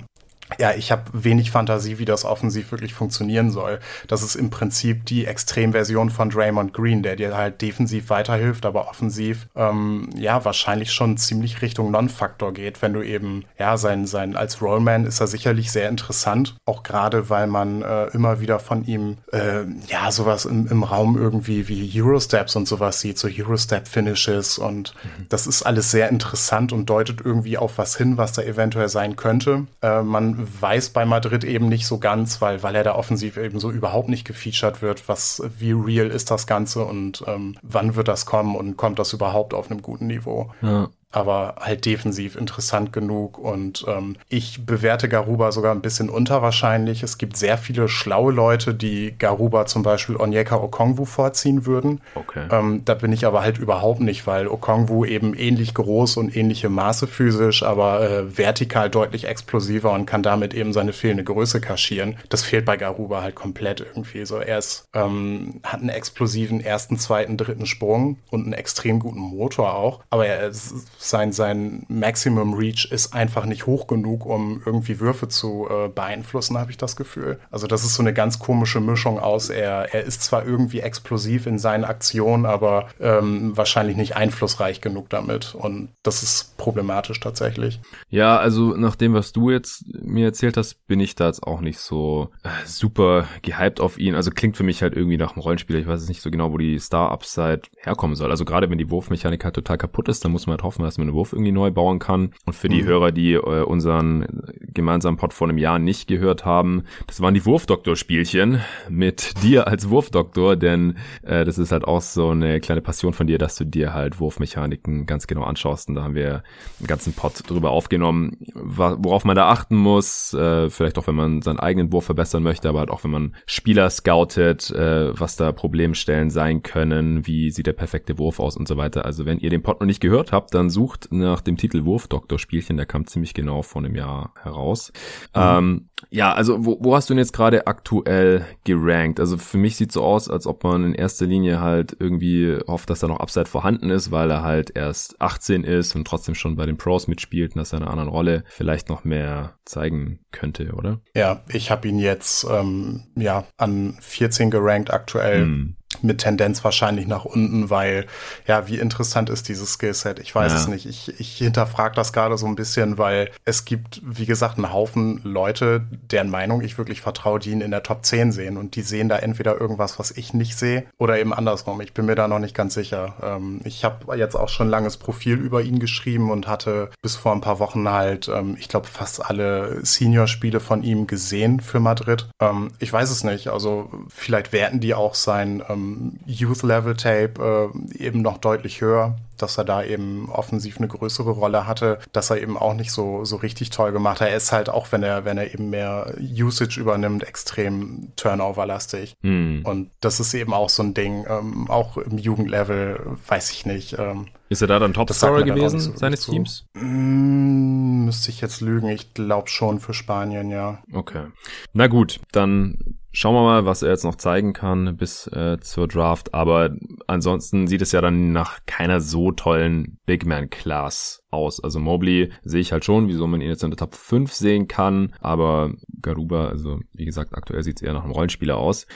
ja, ich habe wenig Fantasie, wie das offensiv wirklich funktionieren soll. Das ist im Prinzip die Extremversion von Draymond Green, der dir halt defensiv weiterhilft, aber offensiv ähm, ja wahrscheinlich schon ziemlich Richtung Non-Faktor geht, wenn du eben ja sein sein als Rollman ist er sicherlich sehr interessant, auch gerade weil man äh, immer wieder von ihm äh, ja sowas im, im Raum irgendwie wie Eurosteps und sowas sieht, so Eurostep Finishes und mhm. das ist alles sehr interessant und deutet irgendwie auf was hin, was da eventuell sein könnte. Äh, man weiß bei Madrid eben nicht so ganz, weil, weil er da offensiv eben so überhaupt nicht gefeatured wird, was, wie real ist das Ganze und ähm, wann wird das kommen und kommt das überhaupt auf einem guten Niveau. Ja aber halt defensiv interessant genug. Und ähm, ich bewerte Garuba sogar ein bisschen unterwahrscheinlich. Es gibt sehr viele schlaue Leute, die Garuba zum Beispiel Onyeka Okongwu vorziehen würden. Okay. Ähm, da bin ich aber halt überhaupt nicht, weil Okongwu eben ähnlich groß und ähnliche Maße physisch, aber äh, vertikal deutlich explosiver und kann damit eben seine fehlende Größe kaschieren. Das fehlt bei Garuba halt komplett irgendwie. So, er ist, ähm, hat einen explosiven ersten, zweiten, dritten Sprung und einen extrem guten Motor auch, aber er ist sein, sein Maximum Reach ist einfach nicht hoch genug, um irgendwie Würfe zu äh, beeinflussen, habe ich das Gefühl. Also das ist so eine ganz komische Mischung aus, er, er ist zwar irgendwie explosiv in seinen Aktionen, aber ähm, wahrscheinlich nicht einflussreich genug damit. Und das ist problematisch tatsächlich. Ja, also nach dem, was du jetzt mir erzählt hast, bin ich da jetzt auch nicht so äh, super gehypt auf ihn. Also klingt für mich halt irgendwie nach einem Rollenspieler. Ich weiß jetzt nicht so genau, wo die Star-Upside herkommen soll. Also gerade wenn die Wurfmechanik halt total kaputt ist, dann muss man halt hoffen, dass man einen Wurf irgendwie neu bauen kann. Und für die mhm. Hörer, die äh, unseren gemeinsamen Pod vor einem Jahr nicht gehört haben, das waren die Wurfdoktor-Spielchen mit dir als Wurfdoktor, denn äh, das ist halt auch so eine kleine Passion von dir, dass du dir halt Wurfmechaniken ganz genau anschaust. Und da haben wir einen ganzen Pod drüber aufgenommen, worauf man da achten muss, äh, vielleicht auch wenn man seinen eigenen Wurf verbessern möchte, aber halt auch wenn man Spieler scoutet, äh, was da Problemstellen sein können, wie sieht der perfekte Wurf aus und so weiter. Also wenn ihr den Pod noch nicht gehört habt, dann sucht nach dem Titel Wurfdoktor-Spielchen, der kam ziemlich genau vor einem Jahr heraus. Mhm. Ähm, ja, also wo, wo hast du denn jetzt gerade aktuell gerankt? Also für mich sieht so aus, als ob man in erster Linie halt irgendwie hofft, dass da noch Upside vorhanden ist, weil er halt erst 18 ist und trotzdem schon bei den Pros mitspielt und dass er in einer anderen Rolle vielleicht noch mehr zeigen könnte, oder? Ja, ich habe ihn jetzt ähm, ja an 14 gerankt aktuell. Mhm mit Tendenz wahrscheinlich nach unten, weil ja, wie interessant ist dieses Skillset? Ich weiß ja. es nicht. Ich, ich hinterfrage das gerade so ein bisschen, weil es gibt, wie gesagt, einen Haufen Leute, deren Meinung ich wirklich vertraue, die ihn in der Top 10 sehen und die sehen da entweder irgendwas, was ich nicht sehe oder eben andersrum. Ich bin mir da noch nicht ganz sicher. Ähm, ich habe jetzt auch schon ein langes Profil über ihn geschrieben und hatte bis vor ein paar Wochen halt, ähm, ich glaube, fast alle Senior-Spiele von ihm gesehen für Madrid. Ähm, ich weiß es nicht. Also vielleicht werten die auch sein ähm, Youth-Level-Tape äh, eben noch deutlich höher. dass er da eben offensiv eine größere Rolle hatte, dass er eben auch nicht so, so richtig toll gemacht hat. Er ist halt auch, wenn er, wenn er eben mehr Usage übernimmt, extrem Turnover-lastig. Hm. Und das ist eben auch so ein Ding, ähm, auch im Jugendlevel, weiß ich nicht. Ähm, ist er da dann Topscorer gewesen so seines Teams? Mm, müsste ich jetzt lügen. Ich glaube schon für Spanien, ja. Okay. Na gut, dann schauen wir mal, was er jetzt noch zeigen kann bis äh, zur Draft. Aber ansonsten sieht es ja dann nach keiner so tollen Big Man Class aus. Also Mobley sehe ich halt schon, wieso man ihn jetzt in der Top 5 sehen kann. Aber Garuba, also wie gesagt, aktuell sieht es eher nach einem Rollenspieler aus.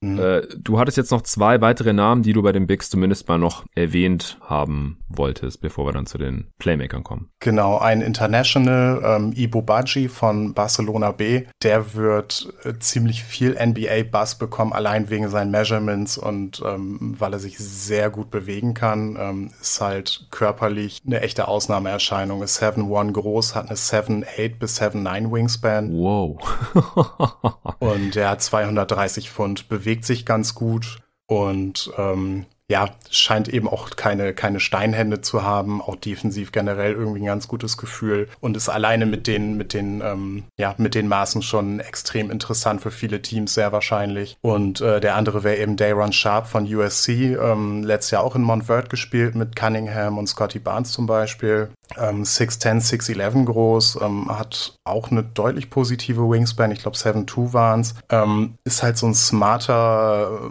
Mhm. Äh, du hattest jetzt noch zwei weitere Namen, die du bei den Bigs zumindest mal noch erwähnt haben wolltest, bevor wir dann zu den Playmakern kommen. Genau, ein International, ähm, Ibo Baji von Barcelona B, der wird äh, ziemlich viel NBA-Bass bekommen, allein wegen seinen Measurements und ähm, weil er sich sehr gut bewegen kann. Ähm, ist halt körperlich eine echte Ausnahmeerscheinung. Ist 7'1 groß, hat eine 7'8 bis 7'9 Wingspan. Wow. und er hat 230 Pfund Bewegung bewegt sich ganz gut und ähm, ja, scheint eben auch keine, keine Steinhände zu haben, auch defensiv generell irgendwie ein ganz gutes Gefühl und ist alleine mit den, mit den, ähm, ja, mit den Maßen schon extrem interessant für viele Teams, sehr wahrscheinlich. Und äh, der andere wäre eben Dayron Sharp von USC, ähm, letztes Jahr auch in Montverde gespielt mit Cunningham und Scotty Barnes zum Beispiel. Ähm, 6'10, 6'11 groß, ähm, hat auch eine deutlich positive Wingspan, ich glaube 7'2 waren es. Ähm, ist halt so ein smarter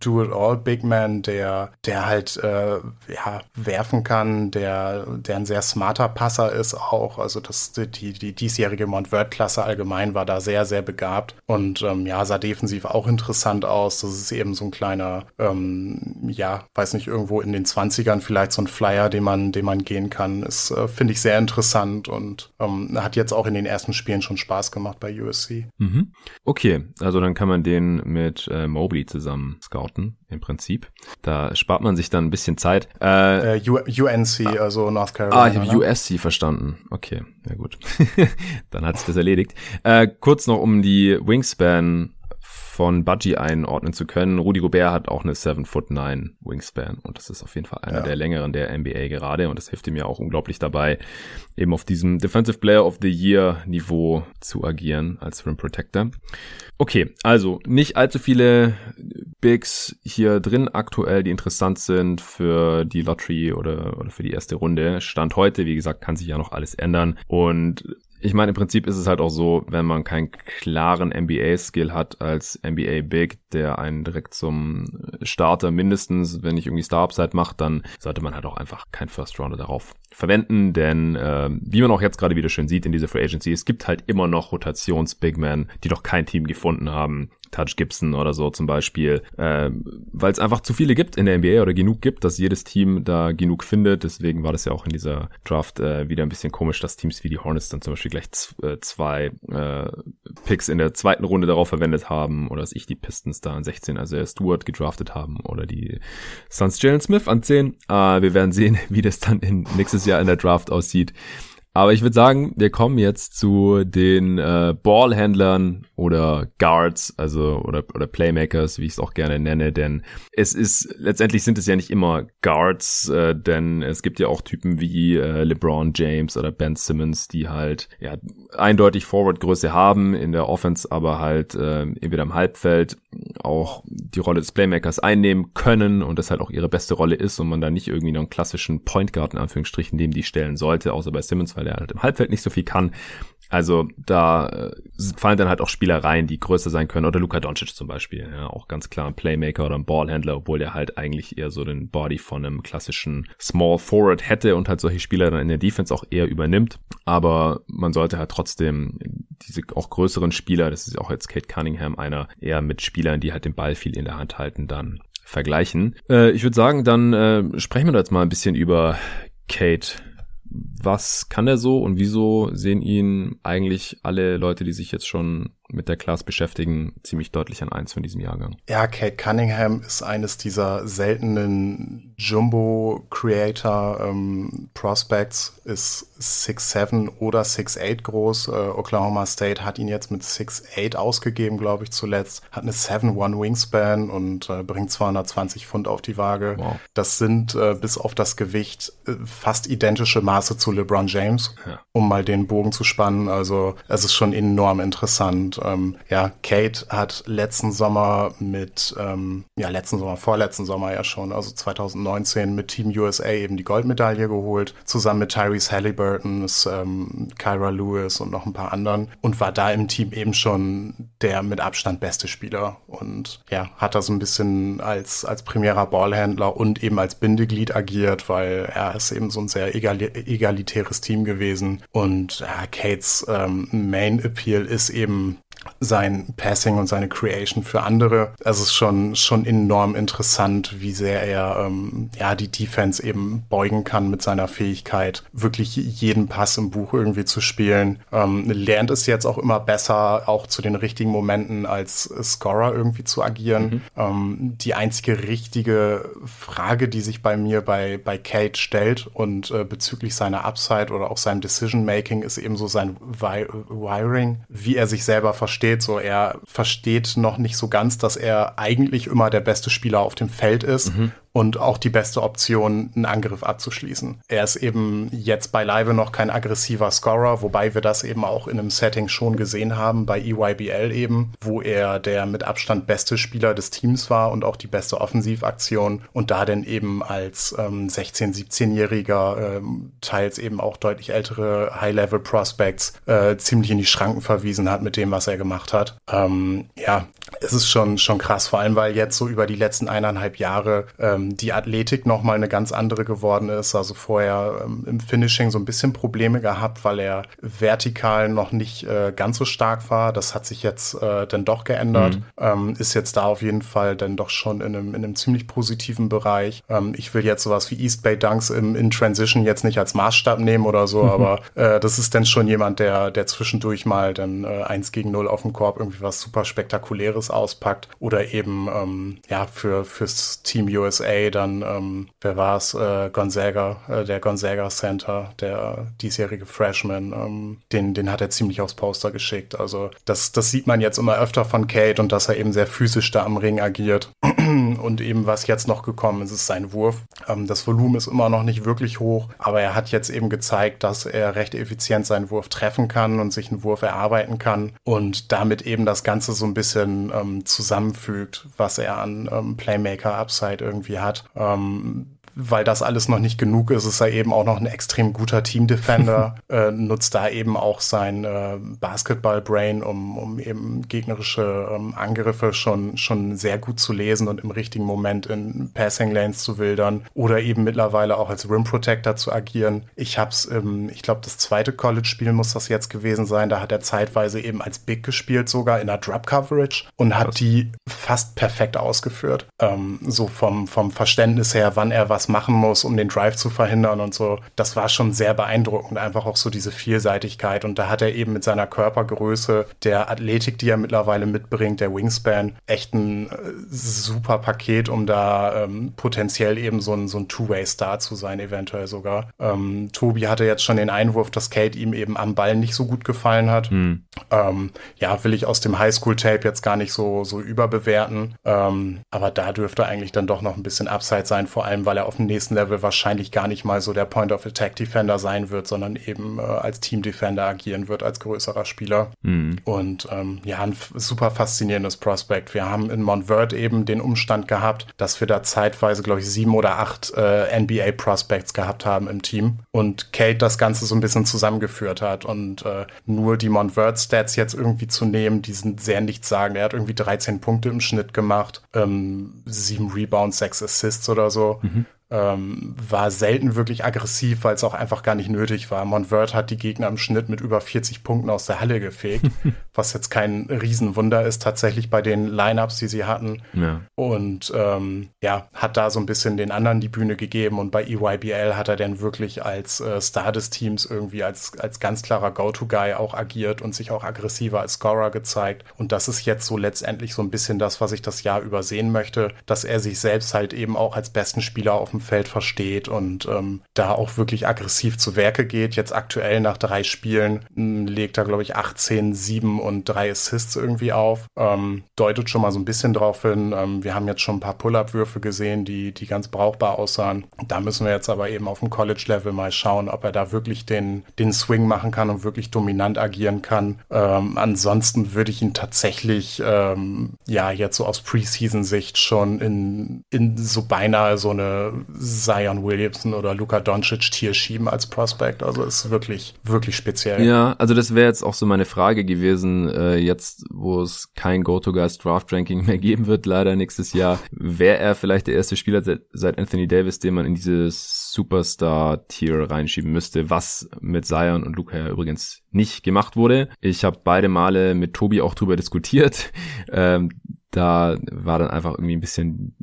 Do-it-all-Big Man, der, der halt äh, ja, werfen kann, der, der ein sehr smarter Passer ist auch. Also das, die, die diesjährige Montverde-Klasse allgemein war da sehr, sehr begabt und ähm, ja, sah defensiv auch interessant aus. Das ist eben so ein kleiner, ähm, ja, weiß nicht, irgendwo in den 20ern vielleicht so ein Flyer, den man, den man gehen kann. Ist, äh, finde ich, sehr interessant und ähm, hat jetzt auch in den ersten Spielen schon Spaß gemacht bei USC. Mhm. Okay, also dann kann man den mit äh, Mobley zusammen scouten, im Prinzip. Da spart man sich dann ein bisschen Zeit. Äh, äh, UNC, ah, also North Carolina. Ah, ich habe ne? USC verstanden. Okay, ja gut. dann hat sich das erledigt. Äh, kurz noch um die Wingspan von Budgie einordnen zu können. Rudy Gobert hat auch eine 7 foot 9 Wingspan und das ist auf jeden Fall einer ja. der längeren der NBA gerade und das hilft ihm ja auch unglaublich dabei, eben auf diesem Defensive Player of the Year Niveau zu agieren als Rim Protector. Okay, also nicht allzu viele Bigs hier drin aktuell, die interessant sind für die Lottery oder, oder für die erste Runde. Stand heute, wie gesagt, kann sich ja noch alles ändern und ich meine, im Prinzip ist es halt auch so, wenn man keinen klaren NBA-Skill hat als NBA-Big, der einen direkt zum Starter mindestens, wenn nicht irgendwie Star-Upside macht, dann sollte man halt auch einfach kein First-Rounder darauf verwenden, denn äh, wie man auch jetzt gerade wieder schön sieht in dieser Free Agency, es gibt halt immer noch Rotations-Big-Men, die doch kein Team gefunden haben, Touch Gibson oder so zum Beispiel, äh, weil es einfach zu viele gibt in der NBA oder genug gibt, dass jedes Team da genug findet. Deswegen war das ja auch in dieser Draft äh, wieder ein bisschen komisch, dass Teams wie die Hornets dann zum Beispiel gleich äh, zwei äh, Picks in der zweiten Runde darauf verwendet haben oder dass ich die Pistons da an 16, also Stewart gedraftet haben oder die Suns Jalen Smith an 10. Äh, wir werden sehen, wie das dann in nächstes Jahr in der Draft aussieht. Aber ich würde sagen, wir kommen jetzt zu den äh, Ballhändlern oder Guards, also oder, oder Playmakers, wie ich es auch gerne nenne, denn es ist letztendlich sind es ja nicht immer Guards, äh, denn es gibt ja auch Typen wie äh, LeBron James oder Ben Simmons, die halt ja eindeutig Forward-Größe haben in der Offense, aber halt äh, entweder im Halbfeld auch die Rolle des Playmakers einnehmen können und das halt auch ihre beste Rolle ist und man da nicht irgendwie noch einen klassischen Point Guard in Anführungsstrichen neben die stellen sollte, außer bei Simmons, weil er halt im Halbfeld nicht so viel kann. Also da äh, fallen dann halt auch Spieler rein, die größer sein können. Oder Luka Doncic zum Beispiel. Ja, auch ganz klar ein Playmaker oder ein Ballhändler, obwohl der halt eigentlich eher so den Body von einem klassischen Small Forward hätte und halt solche Spieler dann in der Defense auch eher übernimmt. Aber man sollte halt trotzdem diese auch größeren Spieler, das ist auch jetzt Kate Cunningham einer, eher mit Spielern, die halt den Ball viel in der Hand halten, dann vergleichen. Äh, ich würde sagen, dann äh, sprechen wir da jetzt mal ein bisschen über Kate was kann er so und wieso sehen ihn eigentlich alle Leute, die sich jetzt schon mit der Class beschäftigen, ziemlich deutlich an eins von diesem Jahrgang. Ja, Kate Cunningham ist eines dieser seltenen Jumbo-Creator ähm, Prospects, ist 6'7 oder 6'8 groß. Äh, Oklahoma State hat ihn jetzt mit 6'8 ausgegeben, glaube ich, zuletzt. Hat eine 7'1 Wingspan und äh, bringt 220 Pfund auf die Waage. Wow. Das sind äh, bis auf das Gewicht äh, fast identische Maße zu LeBron James, ja. um mal den Bogen zu spannen. Also es ist schon enorm interessant. Ähm, ja, Kate hat letzten Sommer mit, ähm, ja, letzten Sommer, vorletzten Sommer ja schon, also 2019 mit Team USA eben die Goldmedaille geholt, zusammen mit Tyrese Halliburton, ähm, Kyra Lewis und noch ein paar anderen und war da im Team eben schon der mit Abstand beste Spieler und ja, hat da so ein bisschen als, als primärer Ballhändler und eben als Bindeglied agiert, weil er ist eben so ein sehr egali egalitäres Team gewesen und ja, Kates ähm, Main Appeal ist eben sein Passing und seine Creation für andere. Es ist schon, schon enorm interessant, wie sehr er ähm, ja die Defense eben beugen kann mit seiner Fähigkeit, wirklich jeden Pass im Buch irgendwie zu spielen. Ähm, lernt es jetzt auch immer besser, auch zu den richtigen Momenten als Scorer irgendwie zu agieren. Mhm. Ähm, die einzige richtige Frage, die sich bei mir bei, bei Kate stellt und äh, bezüglich seiner Upside oder auch seinem Decision Making ist eben so sein Wiring, wie er sich selber versteht versteht. So, er versteht noch nicht so ganz, dass er eigentlich immer der beste Spieler auf dem Feld ist. Mhm und auch die beste Option, einen Angriff abzuschließen. Er ist eben jetzt beileibe noch kein aggressiver Scorer, wobei wir das eben auch in einem Setting schon gesehen haben, bei EYBL eben, wo er der mit Abstand beste Spieler des Teams war und auch die beste Offensivaktion und da dann eben als ähm, 16-, 17-Jähriger, ähm, teils eben auch deutlich ältere High-Level-Prospects äh, ziemlich in die Schranken verwiesen hat mit dem, was er gemacht hat. Ähm, ja, es ist schon, schon krass, vor allem weil jetzt so über die letzten eineinhalb Jahre ähm, die Athletik nochmal eine ganz andere geworden ist. Also vorher ähm, im Finishing so ein bisschen Probleme gehabt, weil er vertikal noch nicht äh, ganz so stark war. Das hat sich jetzt äh, dann doch geändert. Mhm. Ähm, ist jetzt da auf jeden Fall dann doch schon in einem, in einem ziemlich positiven Bereich. Ähm, ich will jetzt sowas wie East Bay Dunks im, in Transition jetzt nicht als Maßstab nehmen oder so, mhm. aber äh, das ist dann schon jemand, der, der zwischendurch mal dann äh, eins gegen null auf dem Korb irgendwie was super spektakuläres anderes auspackt oder eben ähm, ja für fürs Team USA dann ähm, wer war es äh, Gonzaga äh, der Gonzaga Center der diesjährige Freshman ähm, den den hat er ziemlich aufs Poster geschickt. Also das das sieht man jetzt immer öfter von Kate und dass er eben sehr physisch da am Ring agiert. Und eben was jetzt noch gekommen ist ist sein Wurf. Ähm, das Volumen ist immer noch nicht wirklich hoch aber er hat jetzt eben gezeigt dass er recht effizient seinen Wurf treffen kann und sich einen Wurf erarbeiten kann und damit eben das Ganze so ein bisschen ähm, zusammenfügt, was er an ähm, Playmaker-Upside irgendwie hat. Ähm, weil das alles noch nicht genug ist, ist er eben auch noch ein extrem guter Team-Defender, äh, nutzt da eben auch sein äh, Basketball-Brain, um, um eben gegnerische ähm, Angriffe schon, schon sehr gut zu lesen und im richtigen Moment in Passing-Lanes zu wildern oder eben mittlerweile auch als Rim-Protector zu agieren. Ich hab's, ähm, ich glaube, das zweite College-Spiel muss das jetzt gewesen sein, da hat er zeitweise eben als Big gespielt, sogar in der Drop-Coverage und hat die fast perfekt ausgeführt. Ähm, so vom, vom Verständnis her, wann er was machen muss, um den Drive zu verhindern und so. Das war schon sehr beeindruckend, einfach auch so diese Vielseitigkeit. Und da hat er eben mit seiner Körpergröße, der Athletik, die er mittlerweile mitbringt, der Wingspan, echt ein äh, super Paket, um da ähm, potenziell eben so ein, so ein Two-Way-Star zu sein, eventuell sogar. Ähm, Tobi hatte jetzt schon den Einwurf, dass Kate ihm eben am Ball nicht so gut gefallen hat. Hm. Ähm, ja, will ich aus dem Highschool-Tape jetzt gar nicht so, so überbewerten. Ähm, aber da dürfte eigentlich dann doch noch ein bisschen Upside sein, vor allem weil er auf dem nächsten Level wahrscheinlich gar nicht mal so der Point of Attack Defender sein wird, sondern eben äh, als Team Defender agieren wird, als größerer Spieler. Mhm. Und ähm, ja, ein super faszinierendes Prospect. Wir haben in Montverde eben den Umstand gehabt, dass wir da zeitweise, glaube ich, sieben oder acht äh, NBA Prospects gehabt haben im Team und Kate das Ganze so ein bisschen zusammengeführt hat und äh, nur die Montverde Stats jetzt irgendwie zu nehmen, die sind sehr nichts sagen. Er hat irgendwie 13 Punkte im Schnitt gemacht, ähm, sieben Rebounds, sechs Assists oder so. Mhm. Ähm, war selten wirklich aggressiv, weil es auch einfach gar nicht nötig war. Montvert hat die Gegner im Schnitt mit über 40 Punkten aus der Halle gefegt, was jetzt kein Riesenwunder ist tatsächlich bei den Lineups, die sie hatten. Ja. Und ähm, ja, hat da so ein bisschen den anderen die Bühne gegeben und bei EYBL hat er dann wirklich als äh, Star des Teams irgendwie als, als ganz klarer Go-To-Guy auch agiert und sich auch aggressiver als Scorer gezeigt. Und das ist jetzt so letztendlich so ein bisschen das, was ich das Jahr übersehen möchte, dass er sich selbst halt eben auch als besten Spieler auf dem Feld versteht und ähm, da auch wirklich aggressiv zu Werke geht. Jetzt aktuell nach drei Spielen mh, hm, legt er, glaube ich, 18, 7 und drei Assists irgendwie auf. Ähm, deutet schon mal so ein bisschen drauf hin. Ähm, wir haben jetzt schon ein paar Pull-Up-Würfe gesehen, die, die ganz brauchbar aussahen. Da müssen wir jetzt aber eben auf dem College-Level mal schauen, ob er da wirklich den, den Swing machen kann und wirklich dominant agieren kann. Ähm, ansonsten würde ich ihn tatsächlich, ähm, ja, jetzt so aus Preseason-Sicht schon in, in so beinahe so eine Zion Williamson oder Luka Doncic-Tier schieben als Prospect. Also ist wirklich, wirklich speziell. Ja, also das wäre jetzt auch so meine Frage gewesen, äh, jetzt, wo es kein Go-To-Guys Draft-Ranking mehr geben wird, leider nächstes Jahr, wäre er vielleicht der erste Spieler seit Anthony Davis, den man in dieses Superstar-Tier reinschieben müsste, was mit Zion und Luca ja übrigens nicht gemacht wurde. Ich habe beide Male mit Tobi auch drüber diskutiert. Ähm, da war dann einfach irgendwie ein bisschen,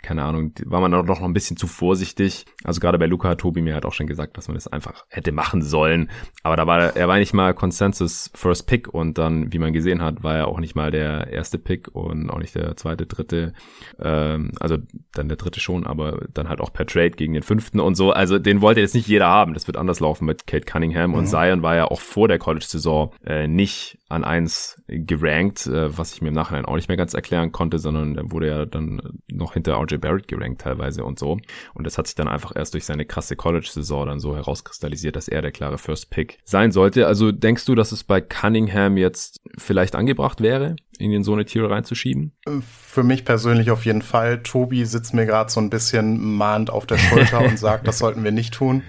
keine Ahnung, war man doch noch ein bisschen zu vorsichtig. Also gerade bei Luca hat Tobi mir halt auch schon gesagt, dass man das einfach hätte machen sollen. Aber da war er war nicht mal Consensus First Pick und dann, wie man gesehen hat, war er auch nicht mal der erste Pick und auch nicht der zweite, dritte. Ähm, also dann der dritte schon, aber dann halt auch per Trade gegen den fünften und so. Also den wollte jetzt nicht jeder haben. Das wird anders laufen mit Kate Cunningham mhm. und Zion war ja auch vor der College-Saison äh, nicht an eins gerankt, äh, was ich mir im Nachhinein auch nicht mehr ganz erklären konnte, sondern er wurde ja dann noch hinter RJ Barrett gerankt teilweise und so. Und das hat sich dann einfach erst durch seine krasse College-Saison dann so herauskristallisiert, dass er der klare First Pick sein sollte. Also denkst du, dass es bei Cunningham jetzt vielleicht angebracht wäre, ihn in so eine Tiere reinzuschieben? Für mich persönlich auf jeden Fall. Tobi sitzt mir gerade so ein bisschen mahnt auf der Schulter und sagt, das sollten wir nicht tun.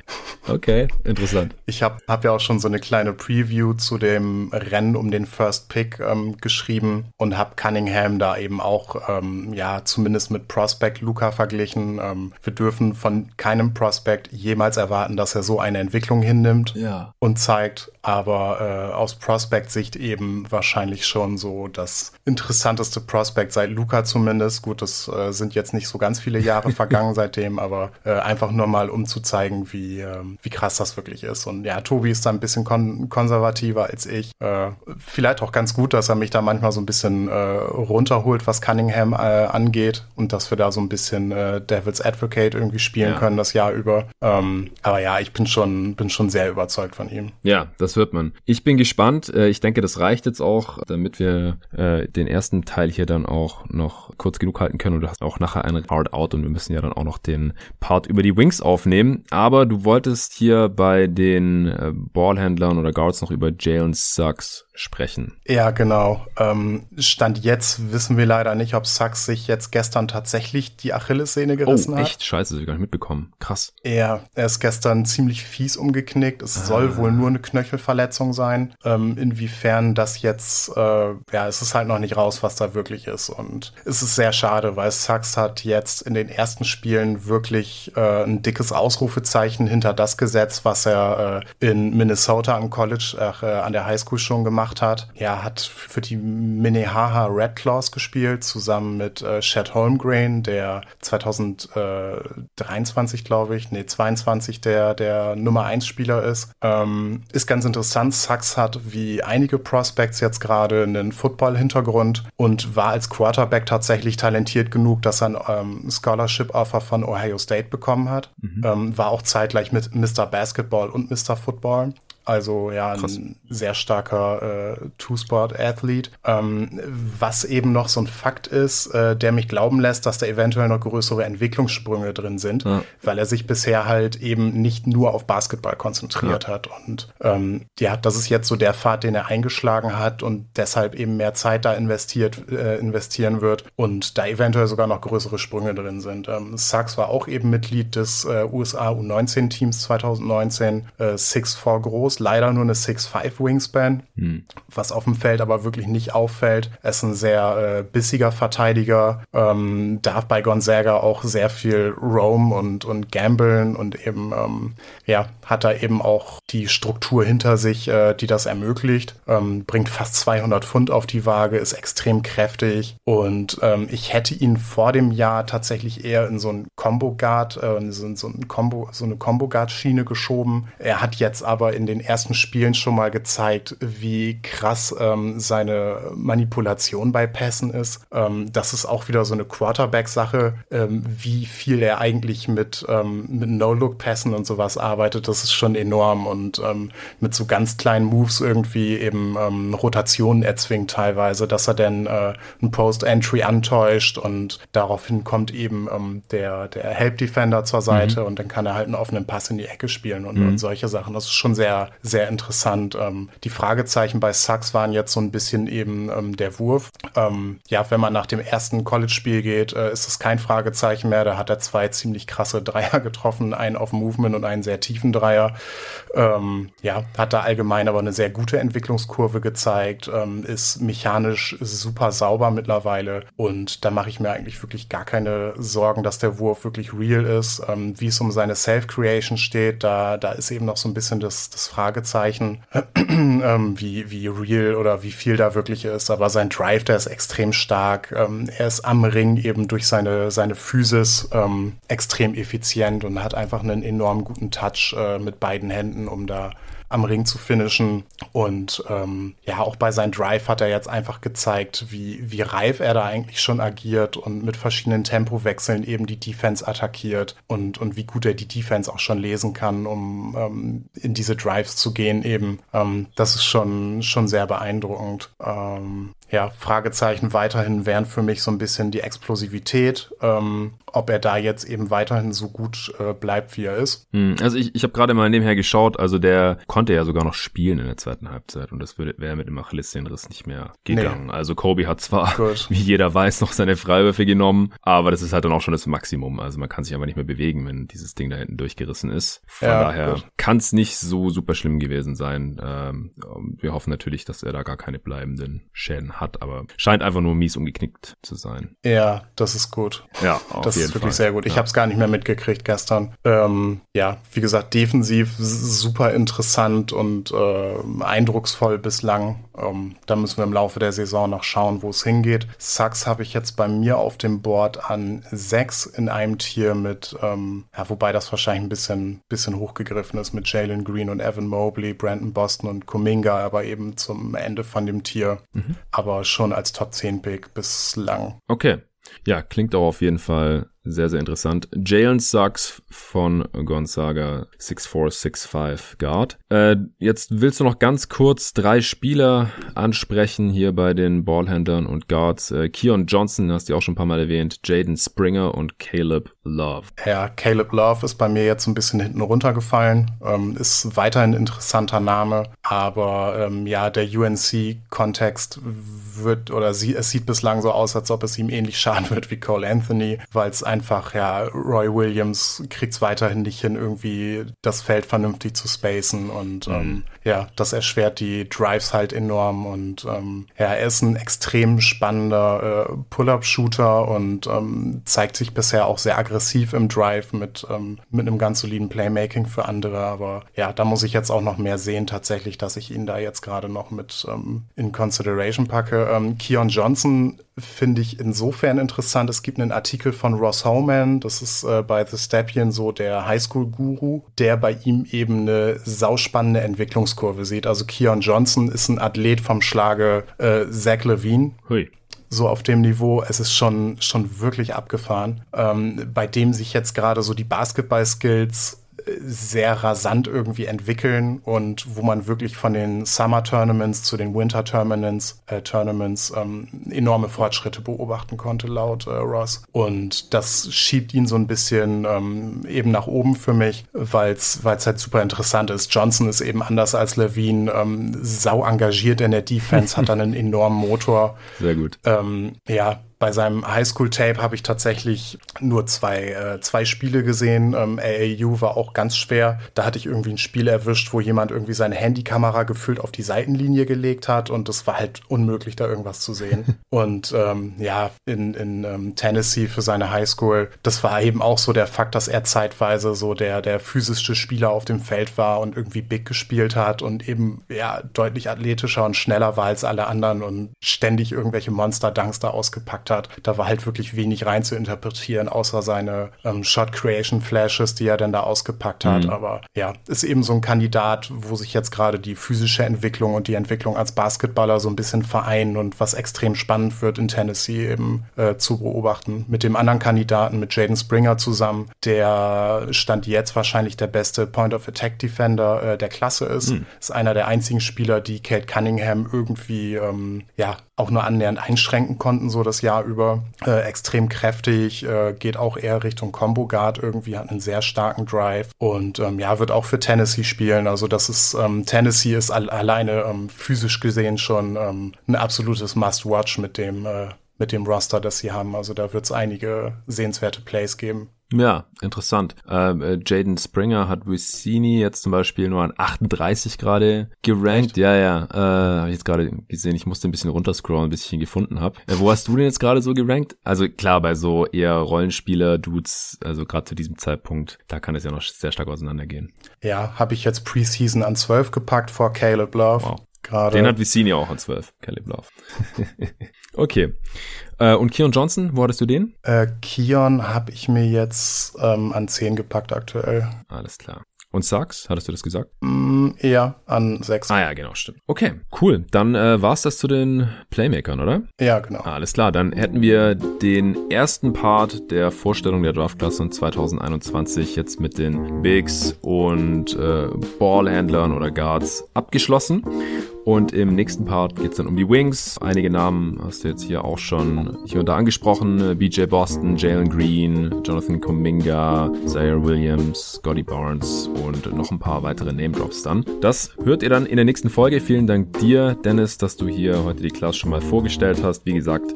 Okay, interessant. Ich habe hab ja auch schon so eine kleine Preview zu dem Rennen um den First Pick ähm, geschrieben und habe Cunningham da eben auch, ähm, ja, zumindest mit Prospect Luca verglichen. Ähm, wir dürfen von keinem Prospect jemals erwarten, dass er so eine Entwicklung hinnimmt ja. und zeigt. Aber äh, aus Prospect-Sicht eben wahrscheinlich schon so das interessanteste Prospect seit Luca zumindest. Gut, das äh, sind jetzt nicht so ganz viele Jahre vergangen seitdem, aber äh, einfach nur mal, um zu zeigen, wie, ähm, wie krass das wirklich ist. Und ja, Tobi ist da ein bisschen kon konservativer als ich. Äh, vielleicht auch ganz gut, dass er mich da manchmal so ein bisschen äh, runterholt, was Cunningham äh, angeht und dass wir da so ein bisschen äh, Devil's Advocate irgendwie spielen ja. können das Jahr über. Ähm, aber ja, ich bin schon, bin schon sehr überzeugt von ihm. Ja, das wird man. Ich bin gespannt. Äh, ich denke, das reicht jetzt auch, damit wir äh, den ersten Teil hier dann auch noch kurz genug halten können. Und du hast auch nachher einen Hard Out und wir müssen ja dann auch noch den Part über die Wings aufnehmen. Aber du wolltest hier bei den äh, Ballhändlern oder Guards noch über Jalen Sucks sprechen. Ja, genau. Ähm, Stand jetzt wissen wir leider nicht, ob Sachs sich jetzt gestern tatsächlich die Achillessehne gerissen oh, hat. echt? Scheiße, das hab ich gar nicht mitbekommen. Krass. Ja, er ist gestern ziemlich fies umgeknickt. Es ah. soll wohl nur eine Knöchelverletzung sein. Ähm, inwiefern das jetzt, äh, ja, es ist halt noch nicht raus, was da wirklich ist. Und es ist sehr schade, weil Sachs hat jetzt in den ersten Spielen wirklich äh, ein dickes Ausrufezeichen hinter das gesetzt, was er äh, in Minnesota am College, äh, an der Highschool schon gemacht gemacht hat. Er hat für die Minnehaha Red Claws gespielt, zusammen mit äh, Chad Holmgren, der 2023, glaube ich, nee, 22 der, der Nummer 1 Spieler ist. Ähm, ist ganz interessant. Sachs hat wie einige Prospects jetzt gerade einen Football-Hintergrund und war als Quarterback tatsächlich talentiert genug, dass er ein ähm, Scholarship-Offer von Ohio State bekommen hat. Mhm. Ähm, war auch zeitgleich mit Mr. Basketball und Mr. Football. Also ja, Krass. ein sehr starker äh, Two-Sport-Athlet. Ähm, was eben noch so ein Fakt ist, äh, der mich glauben lässt, dass da eventuell noch größere Entwicklungssprünge drin sind, ja. weil er sich bisher halt eben nicht nur auf Basketball konzentriert ja. hat. Und ähm, ja, das ist jetzt so der Pfad, den er eingeschlagen hat und deshalb eben mehr Zeit da investiert, äh, investieren wird und da eventuell sogar noch größere Sprünge drin sind. Ähm, Sachs war auch eben Mitglied des äh, USA U19-Teams 2019, äh, Six for Groß groß, leider nur eine 6'5 Wingspan, hm. was auf dem Feld aber wirklich nicht auffällt. Er ist ein sehr äh, bissiger Verteidiger, ähm, darf bei Gonzaga auch sehr viel roam und, und gamblen und eben, ähm, ja, hat da eben auch die Struktur hinter sich, äh, die das ermöglicht. Ähm, bringt fast 200 Pfund auf die Waage, ist extrem kräftig und ähm, ich hätte ihn vor dem Jahr tatsächlich eher in so ein Combo Guard, äh, so, so, ein Combo, so eine Combo Guard Schiene geschoben. Er hat jetzt aber in den ersten Spielen schon mal gezeigt, wie krass ähm, seine Manipulation bei Pässen ist. Ähm, das ist auch wieder so eine Quarterback-Sache, ähm, wie viel er eigentlich mit, ähm, mit No-Look-Pässen und sowas arbeitet. Das ist schon enorm und ähm, mit so ganz kleinen Moves irgendwie eben ähm, Rotationen erzwingt teilweise, dass er dann äh, ein Post-Entry antäuscht und daraufhin kommt eben der, der Help-Defender zur Seite mhm. und dann kann er halt einen offenen Pass in die Ecke spielen und, mhm. und solche Sachen. Das ist schon sehr, sehr interessant. Ähm, die Fragezeichen bei Sachs waren jetzt so ein bisschen eben ähm, der Wurf. Ähm, ja, wenn man nach dem ersten College-Spiel geht, äh, ist es kein Fragezeichen mehr. Da hat er zwei ziemlich krasse Dreier getroffen, einen auf Movement und einen sehr tiefen Dreier. Ähm, ja, hat da allgemein aber eine sehr gute Entwicklungskurve gezeigt, ähm, ist mechanisch super sauber mittlerweile und da mache ich mir eigentlich wirklich gar keine Sorgen, dass der Wurf wirklich real ist. Ähm, wie es um seine Self-Creation steht, da, da ist eben noch so ein bisschen das, das Fragezeichen, ähm, wie, wie real oder wie viel da wirklich ist. Aber sein Drive, der ist extrem stark. Ähm, er ist am Ring eben durch seine, seine Physis ähm, extrem effizient und hat einfach einen enorm guten Touch äh, mit beiden Händen, um da am Ring zu finishen. Und ähm, ja, auch bei seinem Drive hat er jetzt einfach gezeigt, wie, wie reif er da eigentlich schon agiert und mit verschiedenen Tempowechseln eben die Defense attackiert und, und wie gut er die Defense auch schon lesen kann, um ähm, in diese Drives zu gehen eben. Ähm, das ist schon, schon sehr beeindruckend. Ähm, ja, Fragezeichen weiterhin wären für mich so ein bisschen die Explosivität, ähm, ob er da jetzt eben weiterhin so gut äh, bleibt, wie er ist. Hm, also ich, ich habe gerade mal nebenher geschaut, also der konnte ja sogar noch spielen in der zweiten Halbzeit und das wäre mit dem Achillessehnenriss nicht mehr gegangen. Nee. Also Kobe hat zwar, gut. wie jeder weiß, noch seine Freiwürfe genommen, aber das ist halt dann auch schon das Maximum. Also man kann sich einfach nicht mehr bewegen, wenn dieses Ding da hinten durchgerissen ist. Von ja, daher kann es nicht so super schlimm gewesen sein. Ähm, wir hoffen natürlich, dass er da gar keine bleibenden Schäden hat hat, aber scheint einfach nur mies umgeknickt zu sein. Ja, das ist gut. Ja, auf das jeden ist wirklich Fall. sehr gut. Ich ja. habe es gar nicht mehr mitgekriegt gestern. Ähm, ja, wie gesagt, defensiv super interessant und äh, eindrucksvoll bislang. Ähm, da müssen wir im Laufe der Saison noch schauen, wo es hingeht. Sucks habe ich jetzt bei mir auf dem Board an sechs in einem Tier mit, ähm, ja, wobei das wahrscheinlich ein bisschen, bisschen hochgegriffen ist mit Jalen Green und Evan Mobley, Brandon Boston und Kuminga, aber eben zum Ende von dem Tier. Mhm. Aber schon als Top 10 Pick bislang. Okay. Ja, klingt auch auf jeden Fall sehr, sehr interessant. Jalen Sachs von Gonzaga 6465 Guard. Äh, jetzt willst du noch ganz kurz drei Spieler ansprechen hier bei den Ballhändlern und Guards. Äh, Keon Johnson hast du auch schon ein paar Mal erwähnt. Jaden Springer und Caleb Love. Ja, Caleb Love ist bei mir jetzt ein bisschen hinten runtergefallen. Ähm, ist weiterhin ein interessanter Name, aber ähm, ja, der UNC-Kontext wird oder sie, es sieht bislang so aus, als ob es ihm ähnlich schaden wird wie Cole Anthony, weil es einfach, ja, Roy Williams kriegt es weiterhin nicht hin, irgendwie das Feld vernünftig zu spacen und mhm. ähm, ja, das erschwert die Drives halt enorm und ähm, ja, er ist ein extrem spannender äh, Pull-Up-Shooter und ähm, zeigt sich bisher auch sehr aggressiv im Drive mit, ähm, mit einem ganz soliden Playmaking für andere, aber ja, da muss ich jetzt auch noch mehr sehen tatsächlich, dass ich ihn da jetzt gerade noch mit ähm, in Consideration packe. Ähm, Keon Johnson finde ich insofern interessant. Es gibt einen Artikel von Ross Homan, das ist äh, bei The Stepien so der Highschool-Guru, der bei ihm eben eine sauspannende Entwicklungskurve sieht. Also Keon Johnson ist ein Athlet vom Schlage äh, Zach Levine. Hui so auf dem Niveau, es ist schon, schon wirklich abgefahren, ähm, bei dem sich jetzt gerade so die Basketball-Skills sehr rasant irgendwie entwickeln und wo man wirklich von den Summer Tournaments zu den Winter Tournaments, äh, Tournaments ähm, enorme Fortschritte beobachten konnte, laut äh, Ross. Und das schiebt ihn so ein bisschen ähm, eben nach oben für mich, weil es halt super interessant ist. Johnson ist eben anders als Levine, ähm, sau engagiert in der Defense, hat dann einen enormen Motor. Sehr gut. Ähm, ja, bei seinem Highschool-Tape habe ich tatsächlich nur zwei, äh, zwei Spiele gesehen. Ähm, AAU war auch ganz schwer. Da hatte ich irgendwie ein Spiel erwischt, wo jemand irgendwie seine Handykamera gefüllt auf die Seitenlinie gelegt hat und es war halt unmöglich, da irgendwas zu sehen. und ähm, ja, in, in ähm, Tennessee für seine Highschool, das war eben auch so der Fakt, dass er zeitweise so der, der physischste Spieler auf dem Feld war und irgendwie big gespielt hat und eben ja deutlich athletischer und schneller war als alle anderen und ständig irgendwelche Monster-Dunks da ausgepackt hat. Da war halt wirklich wenig rein zu interpretieren, außer seine ähm, Shot-Creation-Flashes, die er dann da ausgepackt hat. Mhm. Aber ja, ist eben so ein Kandidat, wo sich jetzt gerade die physische Entwicklung und die Entwicklung als Basketballer so ein bisschen vereinen und was extrem spannend wird in Tennessee eben äh, zu beobachten. Mit dem anderen Kandidaten, mit Jaden Springer zusammen, der stand jetzt wahrscheinlich der beste Point-of-Attack-Defender äh, der Klasse ist. Mhm. Ist einer der einzigen Spieler, die Kate Cunningham irgendwie ähm, ja auch nur annähernd einschränken konnten, so das Jahr über. Äh, extrem kräftig, äh, geht auch eher Richtung Combo Guard irgendwie, hat einen sehr starken Drive und ähm, ja, wird auch für Tennessee spielen. Also das ist, ähm, Tennessee ist al alleine ähm, physisch gesehen schon ähm, ein absolutes Must-Watch mit dem, äh, mit dem Roster, das sie haben. Also da wird es einige sehenswerte Plays geben. Ja, interessant. Ähm, äh, Jaden Springer hat Vicini jetzt zum Beispiel nur an 38 gerade gerankt. Echt? Ja, ja. Äh, habe ich jetzt gerade gesehen. Ich musste ein bisschen runterscrollen, bis ich ihn gefunden habe. Äh, wo hast du den jetzt gerade so gerankt? Also klar, bei so eher Rollenspieler-Dudes, also gerade zu diesem Zeitpunkt, da kann es ja noch sehr stark auseinandergehen. Ja, habe ich jetzt Preseason an 12 gepackt vor Caleb Love. Wow. Gerade. Den hat Vicini auch an 12, Caleb Love. okay. Äh, und Keon Johnson, wo hattest du den? Äh, Keon habe ich mir jetzt ähm, an 10 gepackt aktuell. Alles klar. Und Sachs, hattest du das gesagt? Mm, eher an 6. Ah ja, genau, stimmt. Okay, cool. Dann äh, war's das zu den Playmakern, oder? Ja, genau. alles klar, dann hätten wir den ersten Part der Vorstellung der Draftklasse 2021 jetzt mit den Bigs und äh, Ballhändlern oder Guards abgeschlossen. Und im nächsten Part geht es dann um die Wings. Einige Namen hast du jetzt hier auch schon hier und da angesprochen. BJ Boston, Jalen Green, Jonathan Kuminga, Zaire Williams, Scotty Barnes und noch ein paar weitere Name Drops dann. Das hört ihr dann in der nächsten Folge. Vielen Dank dir, Dennis, dass du hier heute die Class schon mal vorgestellt hast. Wie gesagt,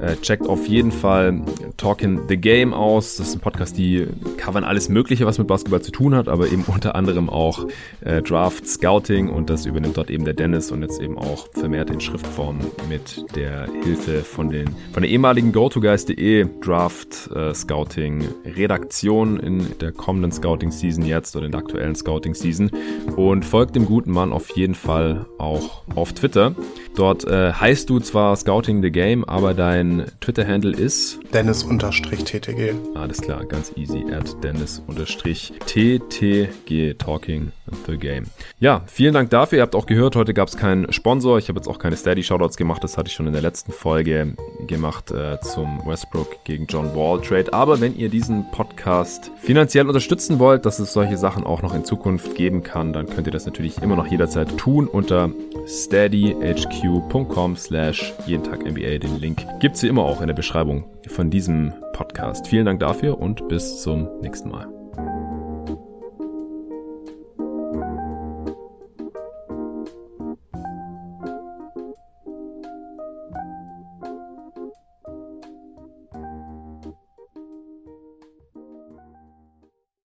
äh, checkt auf jeden Fall Talking the Game aus. Das ist ein Podcast, die covern alles Mögliche, was mit Basketball zu tun hat, aber eben unter anderem auch äh, Draft, Scouting und das übernimmt dort eben der Dennis und jetzt eben auch vermehrt in Schriftform mit der Hilfe von, den, von der ehemaligen GoToGuys.de Draft äh, Scouting Redaktion in der kommenden Scouting Season jetzt oder in der aktuellen Scouting Season und folgt dem guten Mann auf jeden Fall auch auf Twitter. Dort äh, heißt du zwar Scouting the Game, aber dein Twitter-Handle ist Dennis-TTG. Alles klar, ganz easy. At Dennis-TTG Talking the Game. Ja, vielen Dank dafür. Ihr habt auch gehört, heute gab es keinen Sponsor. Ich habe jetzt auch keine Steady-Shoutouts gemacht. Das hatte ich schon in der letzten Folge gemacht äh, zum Westbrook gegen John Wall Trade. Aber wenn ihr diesen Podcast finanziell unterstützen wollt, dass es solche Sachen auch noch in Zukunft geben kann, dann könnt ihr das natürlich immer noch jederzeit tun unter steadyhq.com slash jeden Tag NBA. Den Link gibt es wie immer auch in der Beschreibung von diesem Podcast. Vielen Dank dafür und bis zum nächsten Mal.